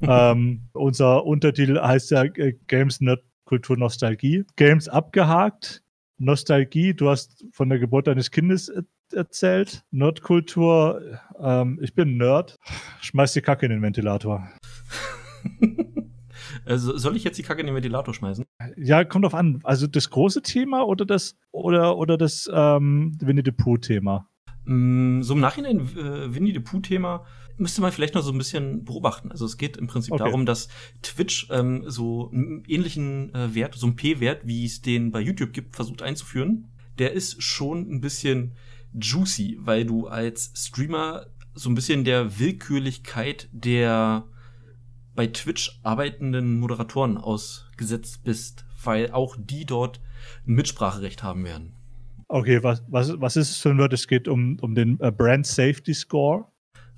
ähm, unser Untertitel heißt ja äh, Games Nerd Kultur Nostalgie. Games abgehakt. Nostalgie, du hast von der Geburt deines Kindes erzählt. Nerdkultur, ähm, ich bin Nerd. Schmeiß die Kacke in den Ventilator. Also soll ich jetzt die Kacke in den Ventilator schmeißen? Ja, kommt drauf an. Also das große Thema oder das oder oder das ähm, Winnie the Pooh Thema? Mm, so im Nachhinein äh, Winnie the Pooh Thema müsste man vielleicht noch so ein bisschen beobachten. Also es geht im Prinzip okay. darum, dass Twitch ähm, so einen ähnlichen äh, Wert, so einen P-Wert, wie es den bei YouTube gibt, versucht einzuführen. Der ist schon ein bisschen juicy, weil du als Streamer so ein bisschen der Willkürlichkeit der bei Twitch arbeitenden Moderatoren ausgesetzt bist, weil auch die dort ein Mitspracherecht haben werden. Okay, was, was, was ist es für ein Wort? Es geht um, um den äh, Brand Safety Score.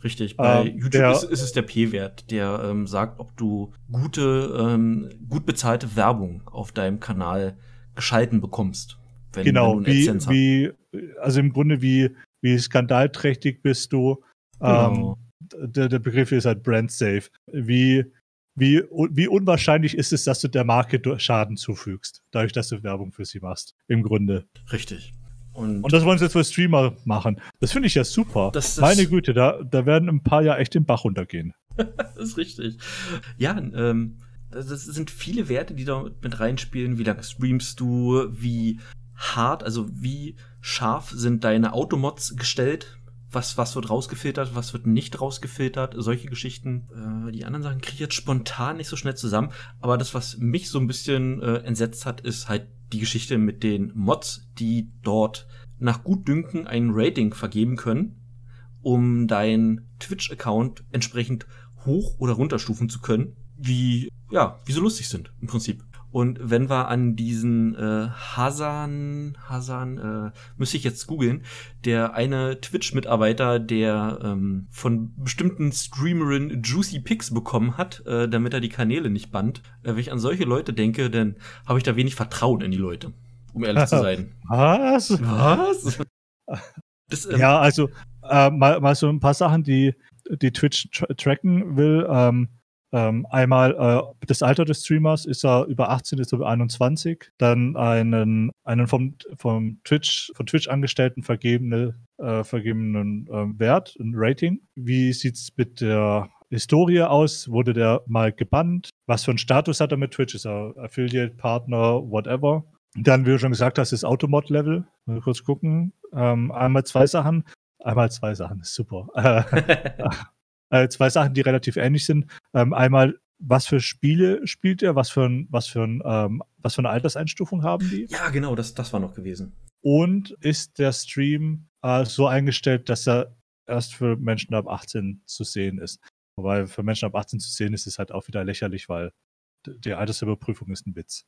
Richtig, bei ähm, YouTube der, ist, ist, es der P-Wert, der ähm, sagt, ob du gute, ähm, gut bezahlte Werbung auf deinem Kanal geschalten bekommst. Wenn, genau, wenn wie, wie, also im Grunde wie, wie skandalträchtig bist du. Genau. Ähm, der, der Begriff ist halt brand safe. Wie, wie, wie unwahrscheinlich ist es, dass du der Marke Schaden zufügst, dadurch, dass du Werbung für sie machst, im Grunde. Richtig. Und, und das wollen sie jetzt für Streamer machen. Das finde ich ja super. Das, das Meine Güte, da, da werden ein paar ja echt den Bach runtergehen. das ist richtig. Ja, ähm, das sind viele Werte, die da mit reinspielen. Wie lange streamst du? Wie hart, also wie scharf sind deine Automods gestellt? was, was wird rausgefiltert, was wird nicht rausgefiltert, solche Geschichten. Äh, die anderen Sachen kriege ich jetzt spontan nicht so schnell zusammen. Aber das, was mich so ein bisschen äh, entsetzt hat, ist halt die Geschichte mit den Mods, die dort nach Gutdünken ein Rating vergeben können, um deinen Twitch-Account entsprechend hoch oder runterstufen zu können, wie, ja, wie so lustig sind, im Prinzip. Und wenn wir an diesen äh, Hasan, Hasan, äh, müsste ich jetzt googeln, der eine Twitch-Mitarbeiter, der ähm, von bestimmten Streamerin Juicy Picks bekommen hat, äh, damit er die Kanäle nicht band. Äh, wenn ich an solche Leute denke, dann habe ich da wenig Vertrauen in die Leute, um ehrlich zu sein. Was? Was? Das, ähm, ja, also äh, mal, mal so ein paar Sachen, die, die Twitch tra tracken will. Ähm, ähm, einmal äh, das Alter des Streamers, ist er über 18, ist er über 21. Dann einen, einen vom, vom Twitch, von Twitch Angestellten vergebene, äh, vergebenen äh, Wert, ein Rating. Wie sieht es mit der Historie aus? Wurde der mal gebannt? Was für einen Status hat er mit Twitch? Ist er Affiliate, Partner, whatever? Dann, wie du schon gesagt hast, das Automod-Level. Mal kurz gucken. Ähm, einmal zwei Sachen. Einmal zwei Sachen, super. äh, zwei Sachen, die relativ ähnlich sind. Ähm, einmal, was für Spiele spielt er? Was für, ein, was, für ein, ähm, was für eine Alterseinstufung haben die? Ja, genau, das, das war noch gewesen. Und ist der Stream äh, so eingestellt, dass er erst für Menschen ab 18 zu sehen ist? Wobei für Menschen ab 18 zu sehen ist, ist halt auch wieder lächerlich, weil die Altersüberprüfung ist ein Witz.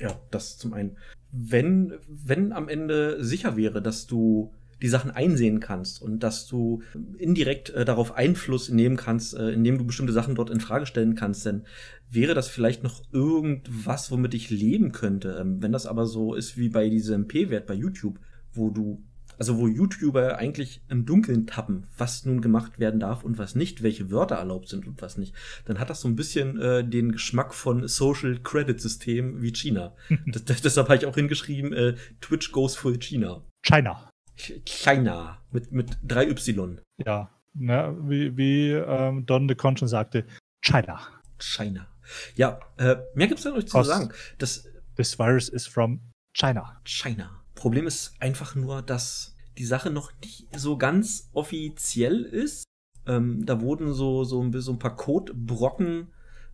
Ja, das zum einen. Wenn, wenn am Ende sicher wäre, dass du die Sachen einsehen kannst und dass du indirekt äh, darauf Einfluss nehmen kannst, äh, indem du bestimmte Sachen dort in Frage stellen kannst, dann wäre das vielleicht noch irgendwas, womit ich leben könnte. Ähm, wenn das aber so ist wie bei diesem P-Wert bei YouTube, wo du also wo YouTuber eigentlich im Dunkeln tappen, was nun gemacht werden darf und was nicht, welche Wörter erlaubt sind und was nicht, dann hat das so ein bisschen äh, den Geschmack von Social Credit System wie China. das, das, deshalb habe ich auch hingeschrieben, äh, Twitch goes full China. China. China mit, mit drei Y. Ja, ne, wie, wie ähm, Don de Con schon sagte, China. China. Ja, äh, mehr gibt's da noch nicht zu sagen. Das, This virus is from China. China. Problem ist einfach nur, dass die Sache noch nicht so ganz offiziell ist. Ähm, da wurden so, so, ein, so ein paar Codebrocken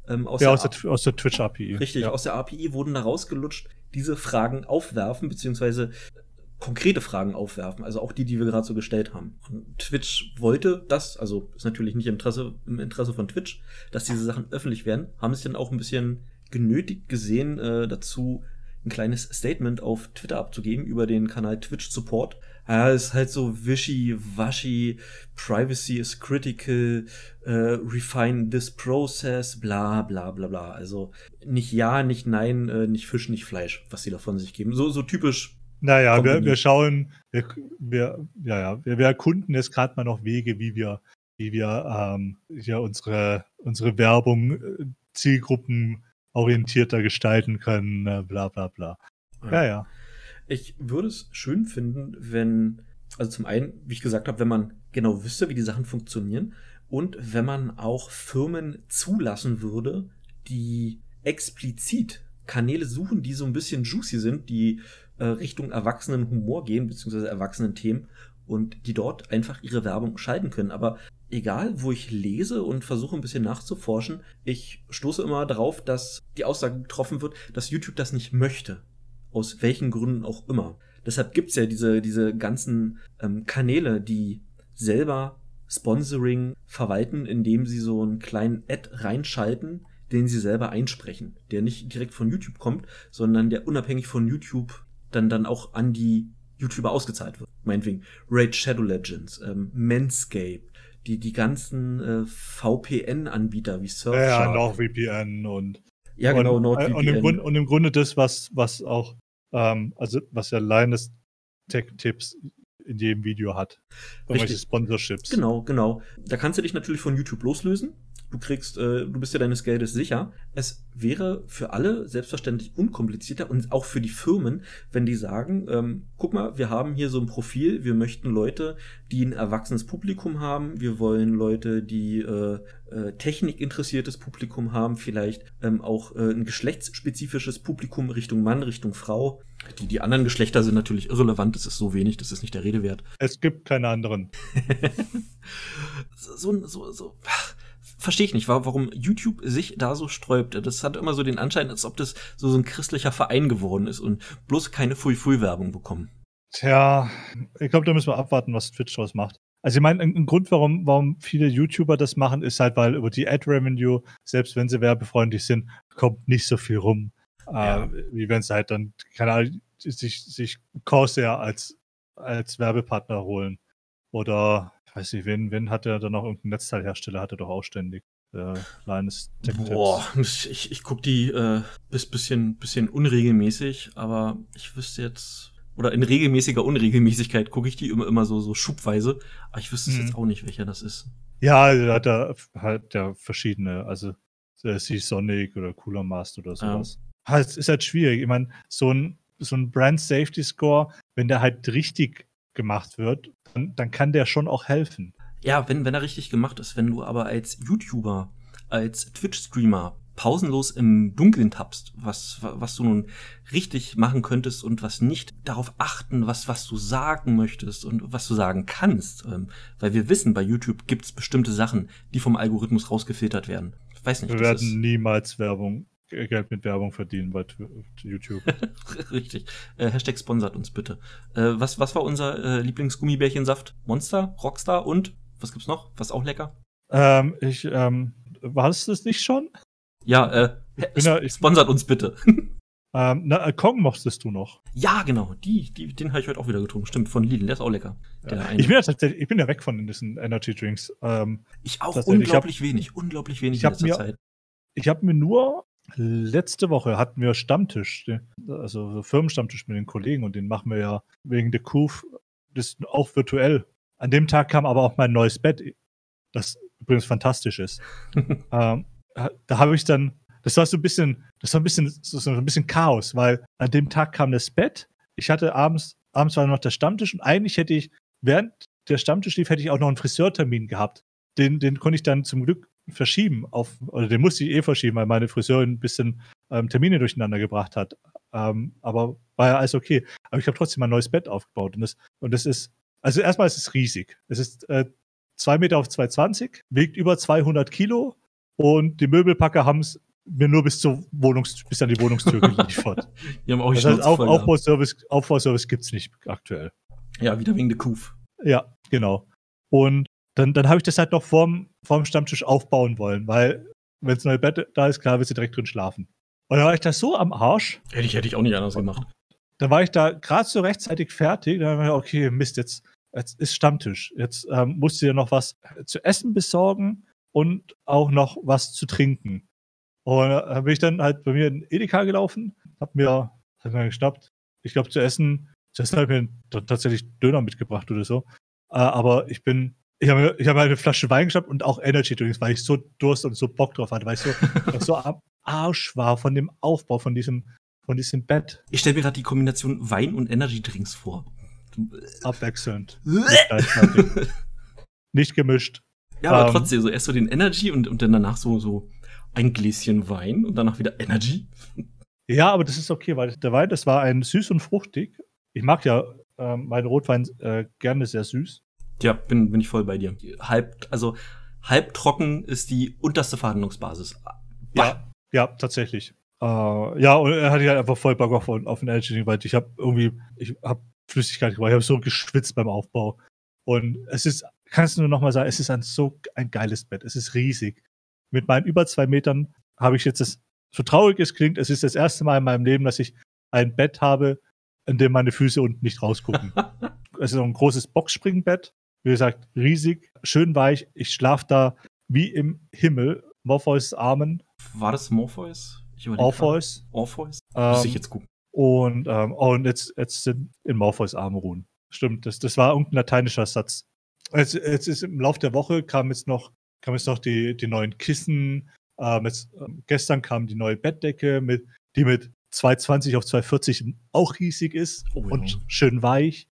ähm, aus, ja, der aus, der, aus der Twitch-API. Richtig, ja. aus der API wurden da rausgelutscht, diese Fragen aufwerfen, beziehungsweise konkrete Fragen aufwerfen, also auch die, die wir gerade so gestellt haben. Und Twitch wollte das, also ist natürlich nicht im Interesse, im Interesse von Twitch, dass diese Sachen öffentlich werden, haben sich dann auch ein bisschen genötigt gesehen, äh, dazu ein kleines Statement auf Twitter abzugeben über den Kanal Twitch Support. Ja, ist halt so wischi-waschi, Privacy is critical, äh, refine this process, bla bla bla bla. Also nicht ja, nicht nein, äh, nicht Fisch, nicht Fleisch, was sie davon sich geben. So, so typisch. Naja, wir, wir schauen, wir, wir, ja, ja, wir, wir erkunden jetzt gerade mal noch Wege, wie wir, wie wir ähm, ja, unsere, unsere Werbung äh, Zielgruppen orientierter gestalten können, äh, bla bla bla. Ja, ja. ja. Ich würde es schön finden, wenn, also zum einen, wie ich gesagt habe, wenn man genau wüsste, wie die Sachen funktionieren und wenn man auch Firmen zulassen würde, die explizit Kanäle suchen, die so ein bisschen juicy sind, die äh, Richtung erwachsenen Humor gehen, beziehungsweise erwachsenen Themen und die dort einfach ihre Werbung schalten können. Aber egal, wo ich lese und versuche ein bisschen nachzuforschen, ich stoße immer darauf, dass die Aussage getroffen wird, dass YouTube das nicht möchte. Aus welchen Gründen auch immer. Deshalb gibt's ja diese, diese ganzen ähm, Kanäle, die selber Sponsoring verwalten, indem sie so einen kleinen Ad reinschalten, den sie selber einsprechen, der nicht direkt von YouTube kommt, sondern der unabhängig von YouTube dann dann auch an die YouTuber ausgezahlt wird. Meinetwegen Raid Shadow Legends, ähm, Manscape, die, die ganzen äh, VPN-Anbieter wie Surfshark. Ja, NordVPN und. Ja, genau, und, NordVPN. Und im, Grunde, und im Grunde das, was, was auch, ähm, also was ja Linus Tech-Tipps in jedem Video hat. Irgendwelche Sponsorships. Genau, genau. Da kannst du dich natürlich von YouTube loslösen du kriegst, äh, du bist dir deines Geldes sicher. Es wäre für alle selbstverständlich unkomplizierter und auch für die Firmen, wenn die sagen, ähm, guck mal, wir haben hier so ein Profil, wir möchten Leute, die ein erwachsenes Publikum haben, wir wollen Leute, die äh, äh, technikinteressiertes Publikum haben, vielleicht ähm, auch äh, ein geschlechtsspezifisches Publikum Richtung Mann, Richtung Frau. Die, die anderen Geschlechter sind natürlich irrelevant, das ist so wenig, das ist nicht der Rede wert. Es gibt keine anderen. so, so, so verstehe ich nicht, warum YouTube sich da so sträubt. Das hat immer so den Anschein, als ob das so, so ein christlicher Verein geworden ist und bloß keine Fui-Fui-Werbung bekommen. Tja, ich glaube, da müssen wir abwarten, was Twitch draus macht. Also ich meine, ein, ein, Grund, warum, warum viele YouTuber das machen, ist halt, weil über die Ad-Revenue, selbst wenn sie werbefreundlich sind, kommt nicht so viel rum. Äh, ja. Äh, wie wenn sie halt dann, keine Ahnung, sich, sich Corsair als, als Werbepartner holen. Oder weiß nicht, wen, wen hat er dann noch irgendeinen Netzteilhersteller, hat er doch auch ständig. Äh, kleines Tech Boah, ich, ich gucke die äh, bis bisschen, bisschen unregelmäßig, aber ich wüsste jetzt, oder in regelmäßiger Unregelmäßigkeit gucke ich die immer, immer so, so schubweise, aber ich wüsste mhm. jetzt auch nicht, welcher das ist. Ja, da hat er halt ja verschiedene, also äh, Sonic oder Cooler Master oder sowas. Ja. Es ist halt schwierig. Ich meine, so ein, so ein Brand Safety Score, wenn der halt richtig gemacht wird, dann, dann kann der schon auch helfen. Ja, wenn, wenn er richtig gemacht ist. Wenn du aber als YouTuber, als Twitch-Streamer pausenlos im Dunkeln tappst, was, was du nun richtig machen könntest und was nicht, darauf achten, was, was du sagen möchtest und was du sagen kannst. Ähm, weil wir wissen, bei YouTube gibt es bestimmte Sachen, die vom Algorithmus rausgefiltert werden. Ich weiß nicht. Wir werden niemals Werbung Geld mit Werbung verdienen bei YouTube. Richtig. Äh, Hashtag sponsert uns bitte. Äh, was, was war unser äh, Lieblingsgummibärchensaft? Monster, Rockstar und was gibt's noch? Was auch lecker? Ähm, ich, ähm, war es das nicht schon? Ja, äh, ja, ich, sponsert uns bitte. ähm, na, äh, Kong mochtest du noch. Ja, genau. Die, die, den habe ich heute auch wieder getrunken. Stimmt, von Lidl. Der ist auch lecker. Ja. Ich bin ja tatsächlich, ich bin ja weg von diesen Energy Drinks. Ähm, ich auch unglaublich ich hab, wenig, unglaublich wenig in letzter mir, Zeit. Ich habe mir nur Letzte Woche hatten wir Stammtisch, also so Firmenstammtisch mit den Kollegen und den machen wir ja wegen der Kuf, das ist auch virtuell. An dem Tag kam aber auch mein neues Bett, das übrigens fantastisch ist. ähm, da habe ich dann, das war so ein bisschen, das war ein bisschen, so ein bisschen Chaos, weil an dem Tag kam das Bett. Ich hatte abends, abends war noch der Stammtisch und eigentlich hätte ich, während der Stammtisch lief, hätte ich auch noch einen Friseurtermin gehabt. Den, den konnte ich dann zum Glück verschieben auf, oder den musste ich eh verschieben, weil meine Friseurin ein bisschen ähm, Termine durcheinander gebracht hat. Ähm, aber war ja alles okay. Aber ich habe trotzdem ein neues Bett aufgebaut und das, und das ist, also erstmal ist es riesig. Es ist äh, 2 Meter auf 2,20, wiegt über 200 Kilo und die Möbelpacker haben es mir nur bis zur Wohnungs bis an die Wohnungstür geliefert. Die haben auch das heißt, Auf, Aufbauservice, Aufbauservice gibt es nicht aktuell. Ja, wieder wegen der Kuf. Ja, genau. Und dann, dann habe ich das halt noch vorm, vorm Stammtisch aufbauen wollen, weil wenn das neue Bett da ist, klar, willst du direkt drin schlafen. Und dann war ich da so am Arsch. Hätte ich, hätte ich auch nicht anders gemacht. Da war ich da gerade so rechtzeitig fertig. Dann habe ich okay, Mist, jetzt, jetzt ist Stammtisch. Jetzt ähm, musst du dir noch was zu essen besorgen und auch noch was zu trinken. Und da bin ich dann halt bei mir in Edeka gelaufen, hab mir, hab mir geschnappt, ich glaube zu essen, zu essen habe ich mir tatsächlich Döner mitgebracht oder so. Äh, aber ich bin ich habe ich hab eine Flasche Wein geschnappt und auch Energy Drinks, weil ich so Durst und so Bock drauf hatte, weil ich so, so am Arsch war von dem Aufbau von diesem, von diesem Bett. Ich stelle mir gerade die Kombination Wein und Energy Drinks vor. Abwechselnd. Nicht, gemischt. Ja, aber ähm, trotzdem, so erst so den Energy und, und dann danach so, so ein Gläschen Wein und danach wieder Energy. Ja, aber das ist okay, weil der Wein, das war ein süß und fruchtig. Ich mag ja äh, meinen Rotwein äh, gerne sehr süß. Ja, bin, bin ich voll bei dir. Halb, also halbtrocken ist die unterste Verhandlungsbasis. Bah. Ja, ja, tatsächlich. Äh, ja, und er hatte ja einfach voll Bock auf, auf den Edging, weil ich habe irgendwie, ich habe Flüssigkeit gemacht, ich habe so geschwitzt beim Aufbau. Und es ist, kannst du nur noch mal sagen, es ist ein so ein geiles Bett. Es ist riesig. Mit meinen über zwei Metern habe ich jetzt das, so traurig es klingt, es ist das erste Mal in meinem Leben, dass ich ein Bett habe, in dem meine Füße unten nicht rausgucken. es ist ein großes Boxspringbett wie gesagt, riesig, schön weich. Ich schlafe da wie im Himmel. Morpheus Armen. War das Morpheus? Orpheus. Orpheus? Ähm, Muss ich jetzt gucken. Und, ähm, oh, und jetzt, jetzt sind in Morpheus Arme ruhen. Stimmt, das, das war irgendein lateinischer Satz. Jetzt, jetzt ist im Laufe der Woche kam jetzt noch, kam jetzt noch die, die neuen Kissen. Ähm, jetzt, ähm, gestern kam die neue Bettdecke, mit, die mit 220 auf 240 auch riesig ist oh, und ja. schön weich.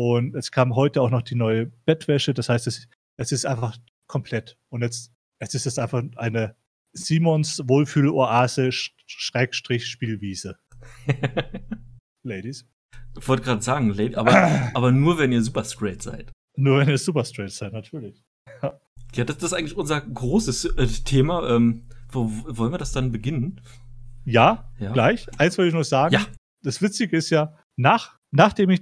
Und es kam heute auch noch die neue Bettwäsche. Das heißt, es, es ist einfach komplett. Und jetzt, jetzt ist es einfach eine Simons Wohlfühl-Oase Schrägstrich Spielwiese. Ladies. Ich wollte gerade sagen, aber, aber nur wenn ihr super straight seid. Nur wenn ihr super straight seid, natürlich. Ja, das, das ist eigentlich unser großes äh, Thema. Ähm, wo, wollen wir das dann beginnen? Ja, ja, gleich. Eins wollte ich nur sagen. Ja. Das Witzige ist ja, nach, nachdem ich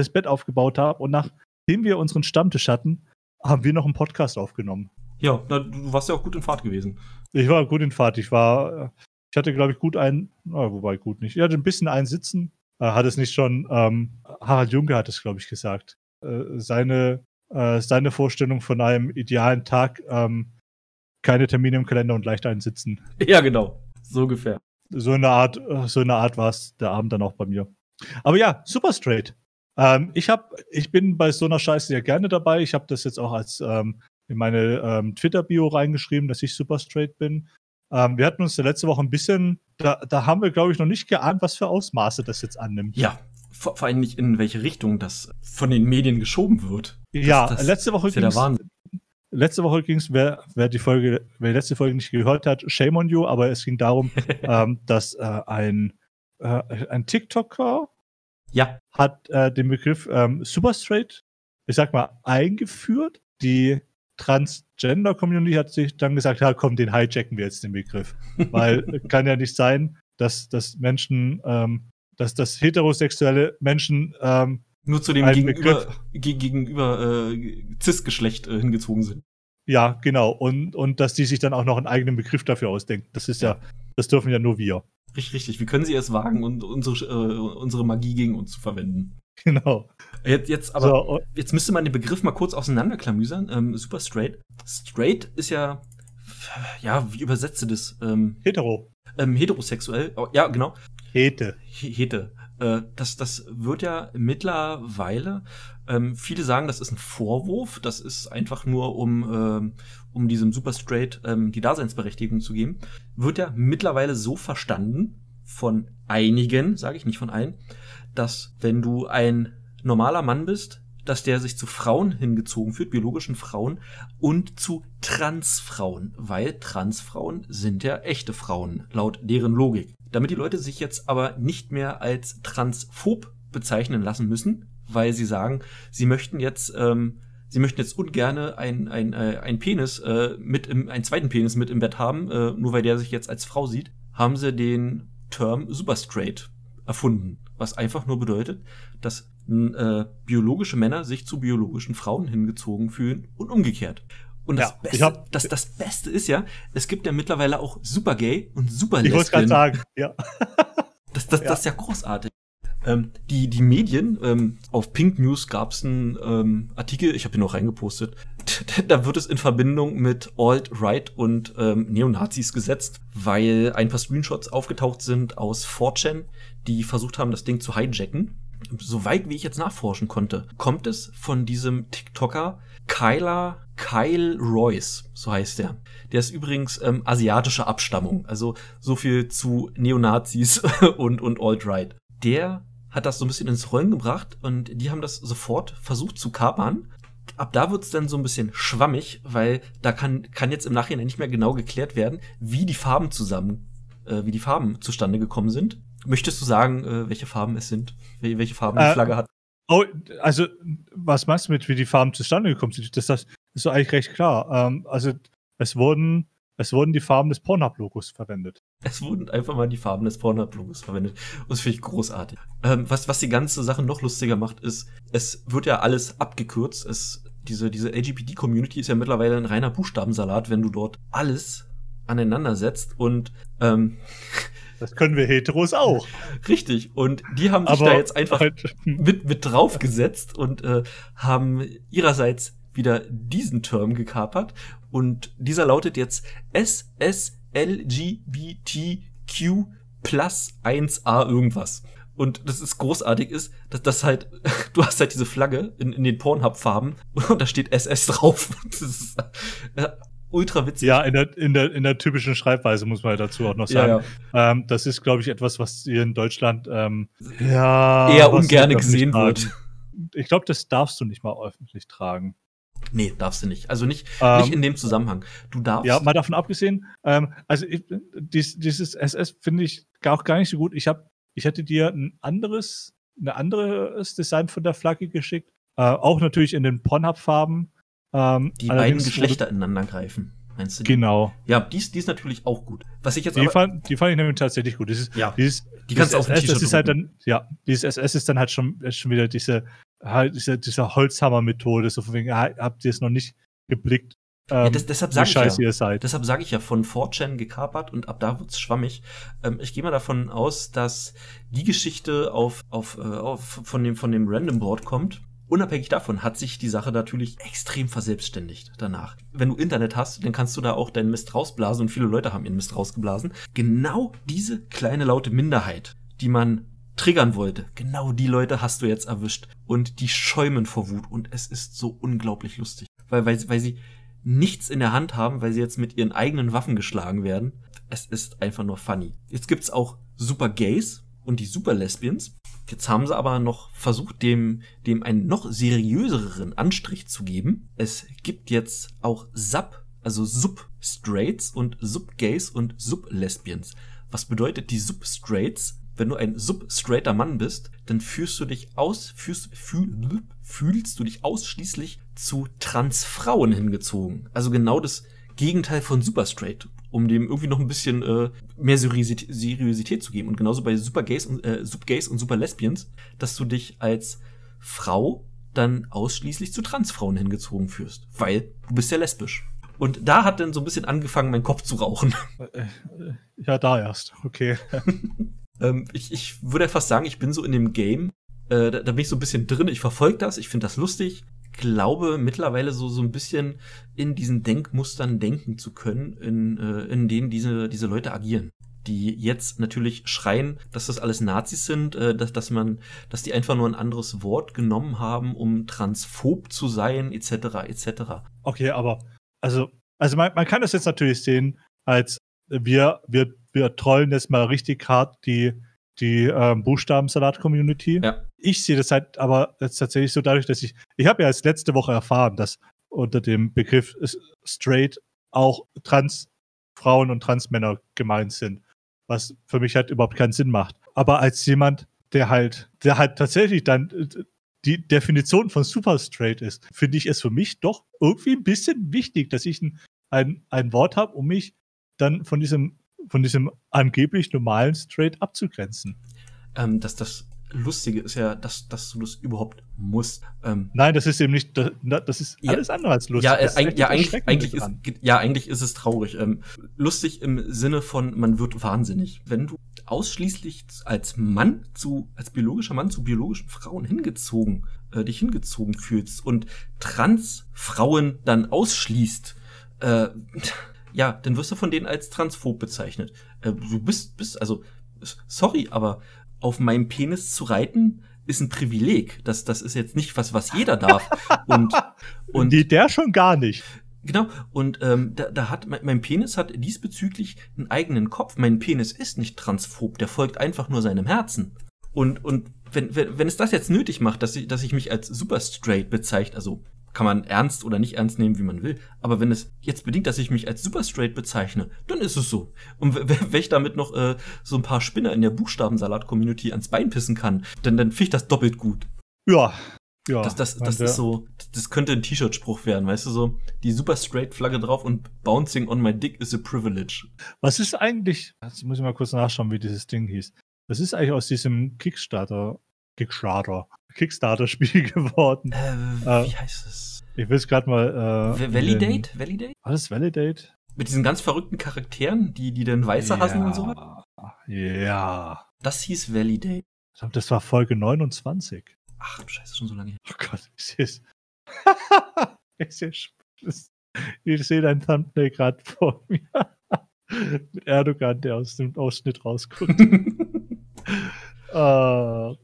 das Bett aufgebaut habe und nachdem wir unseren Stammtisch hatten, haben wir noch einen Podcast aufgenommen. Ja, na, du warst ja auch gut in Fahrt gewesen. Ich war gut in Fahrt. Ich war, ich hatte, glaube ich, gut ein, na, wobei gut nicht. Ich hatte ein bisschen ein Sitzen. Äh, hat es nicht schon, ähm, Harald Junke hat es, glaube ich, gesagt. Äh, seine, äh, seine Vorstellung von einem idealen Tag, ähm, keine Termine im Kalender und leicht einsitzen. Ja, genau. So ungefähr. So eine Art, so eine Art war es der Abend dann auch bei mir. Aber ja, super straight. Ähm, ich, hab, ich bin bei so einer Scheiße ja gerne dabei. Ich habe das jetzt auch als ähm, in meine ähm, Twitter-Bio reingeschrieben, dass ich super straight bin. Ähm, wir hatten uns ja letzte Woche ein bisschen, da, da haben wir, glaube ich, noch nicht geahnt, was für Ausmaße das jetzt annimmt. Ja, vor, vor allem nicht in welche Richtung das von den Medien geschoben wird. Das, ja, das letzte Woche ging ja Letzte Woche ging es, wer, wer die Folge, wer die letzte Folge nicht gehört hat, shame on you, aber es ging darum, ähm, dass äh, ein, äh, ein TikToker ja. Hat äh, den Begriff ähm, Superstraight, ich sag mal, eingeführt. Die Transgender-Community hat sich dann gesagt, ja komm, den hijacken wir jetzt den Begriff. Weil kann ja nicht sein, dass, dass Menschen, ähm, dass, dass heterosexuelle Menschen ähm, nur zu dem Gegenüber, gegenüber äh, Cis-Geschlecht äh, hingezogen sind. Ja, genau. Und, und dass die sich dann auch noch einen eigenen Begriff dafür ausdenken. Das ist ja, das dürfen ja nur wir. Richtig, richtig. Wie können sie es wagen, und unsere, äh, unsere Magie gegen uns zu verwenden? Genau. Jetzt, jetzt aber, so, jetzt müsste man den Begriff mal kurz auseinanderklamüsern. Ähm, super straight. Straight ist ja, ja, wie übersetze das? Ähm, Hetero. Ähm, heterosexuell. Oh, ja, genau. Hete. Hete. Äh, das, das wird ja mittlerweile, ähm, viele sagen, das ist ein Vorwurf, das ist einfach nur, um, ähm, um diesem Super Straight ähm, die Daseinsberechtigung zu geben, wird ja mittlerweile so verstanden von einigen, sage ich nicht von allen, dass wenn du ein normaler Mann bist, dass der sich zu Frauen hingezogen fühlt, biologischen Frauen und zu Transfrauen, weil Transfrauen sind ja echte Frauen, laut deren Logik. Damit die Leute sich jetzt aber nicht mehr als transphob bezeichnen lassen müssen, weil sie sagen, sie möchten jetzt ähm, sie möchten jetzt ungerne ein, ein, äh, ein Penis äh, mit im, einen zweiten Penis mit im Bett haben, äh, nur weil der sich jetzt als Frau sieht, haben sie den Term Super Straight erfunden. Was einfach nur bedeutet, dass äh, biologische Männer sich zu biologischen Frauen hingezogen fühlen und umgekehrt. Und das, Ja, Beste, hab- das, das Beste ist ja, es gibt ja mittlerweile auch Super Gay und Super Ich wollte gerade sagen, ja. Das, das, Ja. das ist ja großartig. Ähm, die, die Medien, ähm, auf Pink News gab es einen ähm, Artikel, ich habe den noch reingepostet, da wird es in Verbindung mit Alt-Right und ähm, Neonazis gesetzt, weil ein paar Screenshots aufgetaucht sind aus 4chan, die versucht haben, das Ding zu hijacken. Soweit wie ich jetzt nachforschen konnte, kommt es von diesem TikToker Kyla Kyle Royce, so heißt der. Der ist übrigens ähm, asiatischer Abstammung, also so viel zu Neonazis und, und Alt-Right. Der hat das so ein bisschen ins Rollen gebracht und die haben das sofort versucht zu kapern. Ab da wird's dann so ein bisschen schwammig, weil da kann, kann jetzt im Nachhinein nicht mehr genau geklärt werden, wie die Farben zusammen, äh, wie die Farben zustande gekommen sind. Möchtest du sagen, äh, welche Farben es sind? Wel welche Farben die Äh, Flagge hat? Oh, also, was meinst du mit, wie die Farben zustande gekommen sind? Das, das ist so eigentlich recht klar. Ähm, also, es wurden, es wurden die Farben des Pornhub-Logos verwendet. Es wurden einfach mal die Farben des Pornhub-Logos verwendet. Und das finde ich großartig. Ähm, was, was die ganze Sache noch lustiger macht, ist, es wird ja alles abgekürzt. Es, diese, diese LGBT-Community ist ja mittlerweile ein reiner Buchstabensalat, wenn du dort alles aneinander setzt. Und ähm, Das können wir Heteros auch. richtig. Und die haben sich Aber da jetzt einfach halt, mit, mit draufgesetzt und äh, haben ihrerseits wieder diesen Term gekapert. Und dieser lautet jetzt SSLGBTQ plus 1a irgendwas. Und das ist großartig ist, dass das halt, du hast halt diese Flagge in, in den Pornhub-Farben und da steht SS drauf. Das ist äh, ultra witzig. ja, in der, in, der, in der typischen Schreibweise muss man dazu auch noch ja, sagen. ja. Ähm, das ist, glaube ich, etwas, was hier in Deutschland ähm, ja, Eher öffentlich gesehen wird. Ich glaube, das darfst du nicht mal öffentlich tragen. Nee, darfst du nicht. Also nicht, Ähm, nicht in dem Zusammenhang. Du darfst. Ja, mal davon abgesehen, ähm, also ich, dies, dieses SS finde ich auch gar nicht so gut. Ich habe, ich hätte dir ein anderes, ein anderes Design von der Flagge geschickt, äh, auch natürlich in den Pornhub-Farben. Ähm, die beiden Geschlechter ineinander greifen. Meinst du? wurde- Genau. Ja, die ist, die ist natürlich auch gut. Was ich jetzt Die fand, die fand ich nämlich tatsächlich gut. Dieses, Ja, dieses, die kannst du auf ein SS, T-Shirt ist halt dann, ja, dieses SS ist dann halt schon, schon wieder diese, halt diese, diese Holzhammer-Methode, so von wegen, habt ihr es noch nicht geblickt, ähm, ja, das, deshalb wie sage ich scheiße ja. ihr seid. Deshalb sage ich ja von 4chan gekapert und ab da wird's schwammig. Ähm, ich gehe mal davon aus, dass die Geschichte auf, auf, äh, auf von dem von dem Random Board kommt. Unabhängig davon hat sich die Sache natürlich extrem verselbstständigt danach. Wenn du Internet hast, dann kannst du da auch deinen Mist rausblasen und viele Leute haben ihren Mist rausgeblasen. Genau diese kleine laute Minderheit, die man triggern wollte, genau die Leute hast du jetzt erwischt und die schäumen vor Wut und es ist so unglaublich lustig, weil weil, weil sie nichts in der Hand haben, weil sie jetzt mit ihren eigenen Waffen geschlagen werden. Es ist einfach nur funny. Jetzt gibt's auch Super Gays und die Super Lesbians. Jetzt haben sie aber noch versucht, dem, dem einen noch seriöseren Anstrich zu geben. Es gibt jetzt auch Sub, also Sub-Straights und Sub-Gays und Sub-Lesbians. Was bedeutet die Sub-Straights? Wenn du ein sub-straighter Mann bist, dann fühlst du dich aus, fühlst, fühl, fühlst du dich ausschließlich zu Transfrauen hingezogen. Also genau das Gegenteil von super straight, um dem irgendwie noch ein bisschen äh, mehr Seriosität, Seriosität zu geben. Und genauso bei super Gays und äh, Sub-Gays und super Lesbians, dass du dich als Frau dann ausschließlich zu Transfrauen hingezogen fühlst, weil du bist ja lesbisch. Und da hat dann so ein bisschen angefangen, mein Kopf zu rauchen. Äh, äh, Ja, da erst. Okay. Ähm, ich, ich würde ja fast sagen, ich bin so in dem Game. Äh, da, da bin ich so ein bisschen drin. Ich verfolge das, ich finde das lustig. Glaube mittlerweile so, so ein bisschen in diesen Denkmustern denken zu können, in, äh, in denen diese, diese Leute agieren. Die jetzt natürlich schreien, dass das alles Nazis sind, äh, dass, dass man, dass die einfach nur ein anderes Wort genommen haben, um transphob zu sein, etc. etc. Okay, aber also, also man, man kann das jetzt natürlich sehen, als wir, wir, wir trollen jetzt mal richtig hart die, die ähm, Buchstabensalat-Community. Ja. Ich sehe das halt aber jetzt tatsächlich so dadurch, dass ich, ich habe ja erst letzte Woche erfahren, dass unter dem Begriff straight auch Transfrauen und Transmänner gemeint sind, was für mich halt überhaupt keinen Sinn macht. Aber als jemand, der halt, der halt tatsächlich dann äh, die Definition von super straight ist, finde ich es für mich doch irgendwie ein bisschen wichtig, dass ich ein, ein, ein Wort habe, um mich dann von diesem, von diesem angeblich normalen straight abzugrenzen. Ähm, dass das Lustige ist ja, dass, dass du das überhaupt musst. Ähm, Nein, das ist eben nicht, das, das ist ja, alles andere als lustig. Ja, äh, ja eigentlich, eigentlich ist, ja, eigentlich ist es traurig. Ähm, lustig im Sinne von, man wird wahnsinnig. Wenn du ausschließlich als Mann zu, als biologischer Mann zu biologischen Frauen hingezogen, äh, dich hingezogen fühlst und Transfrauen dann ausschließt, äh, ja, dann wirst du von denen als transphob bezeichnet. Äh, du bist, bist, also, sorry, aber auf meinem Penis zu reiten, ist ein Privileg. Das, das ist jetzt nicht was, was jeder darf. und, und die, der schon gar nicht. Genau, und ähm, da, da hat mein Penis hat diesbezüglich einen eigenen Kopf. Mein Penis ist nicht transphob, der folgt einfach nur seinem Herzen. Und, und wenn, wenn, wenn es das jetzt nötig macht, dass ich, dass ich mich als super straight bezeichne, also kann man ernst oder nicht ernst nehmen, wie man will. Aber wenn es jetzt bedingt, dass ich mich als super straight bezeichne, dann ist es so. Und wenn ich damit noch äh, so ein paar Spinner in der Buchstabensalat-Community ans Bein pissen kann, dann, dann finde ich das doppelt gut. Ja. Ja, das, das, das ist so, das könnte ein T-Shirt-Spruch werden, weißt du so? Die super straight Flagge drauf und bouncing on my dick is a privilege. Was ist eigentlich, jetzt muss ich mal kurz nachschauen, wie dieses Ding hieß. Was ist eigentlich aus diesem Kickstarter, Kickstarter, Kickstarter-Spiel geworden. Äh, äh, wie heißt es? Ich will es gerade mal. Äh, Validate? Validate? Was Validate? Mit diesen ganz verrückten Charakteren, die, die den Weißer ja, hassen und so? Ja. Das hieß Validate. Das war Folge 29. Ach du Scheiße, schon so lange her. Oh Gott, ich sehe es. ich sehe dein Thumbnail gerade vor mir. Mit Erdogan, der aus dem Ausschnitt rausguckt. uh,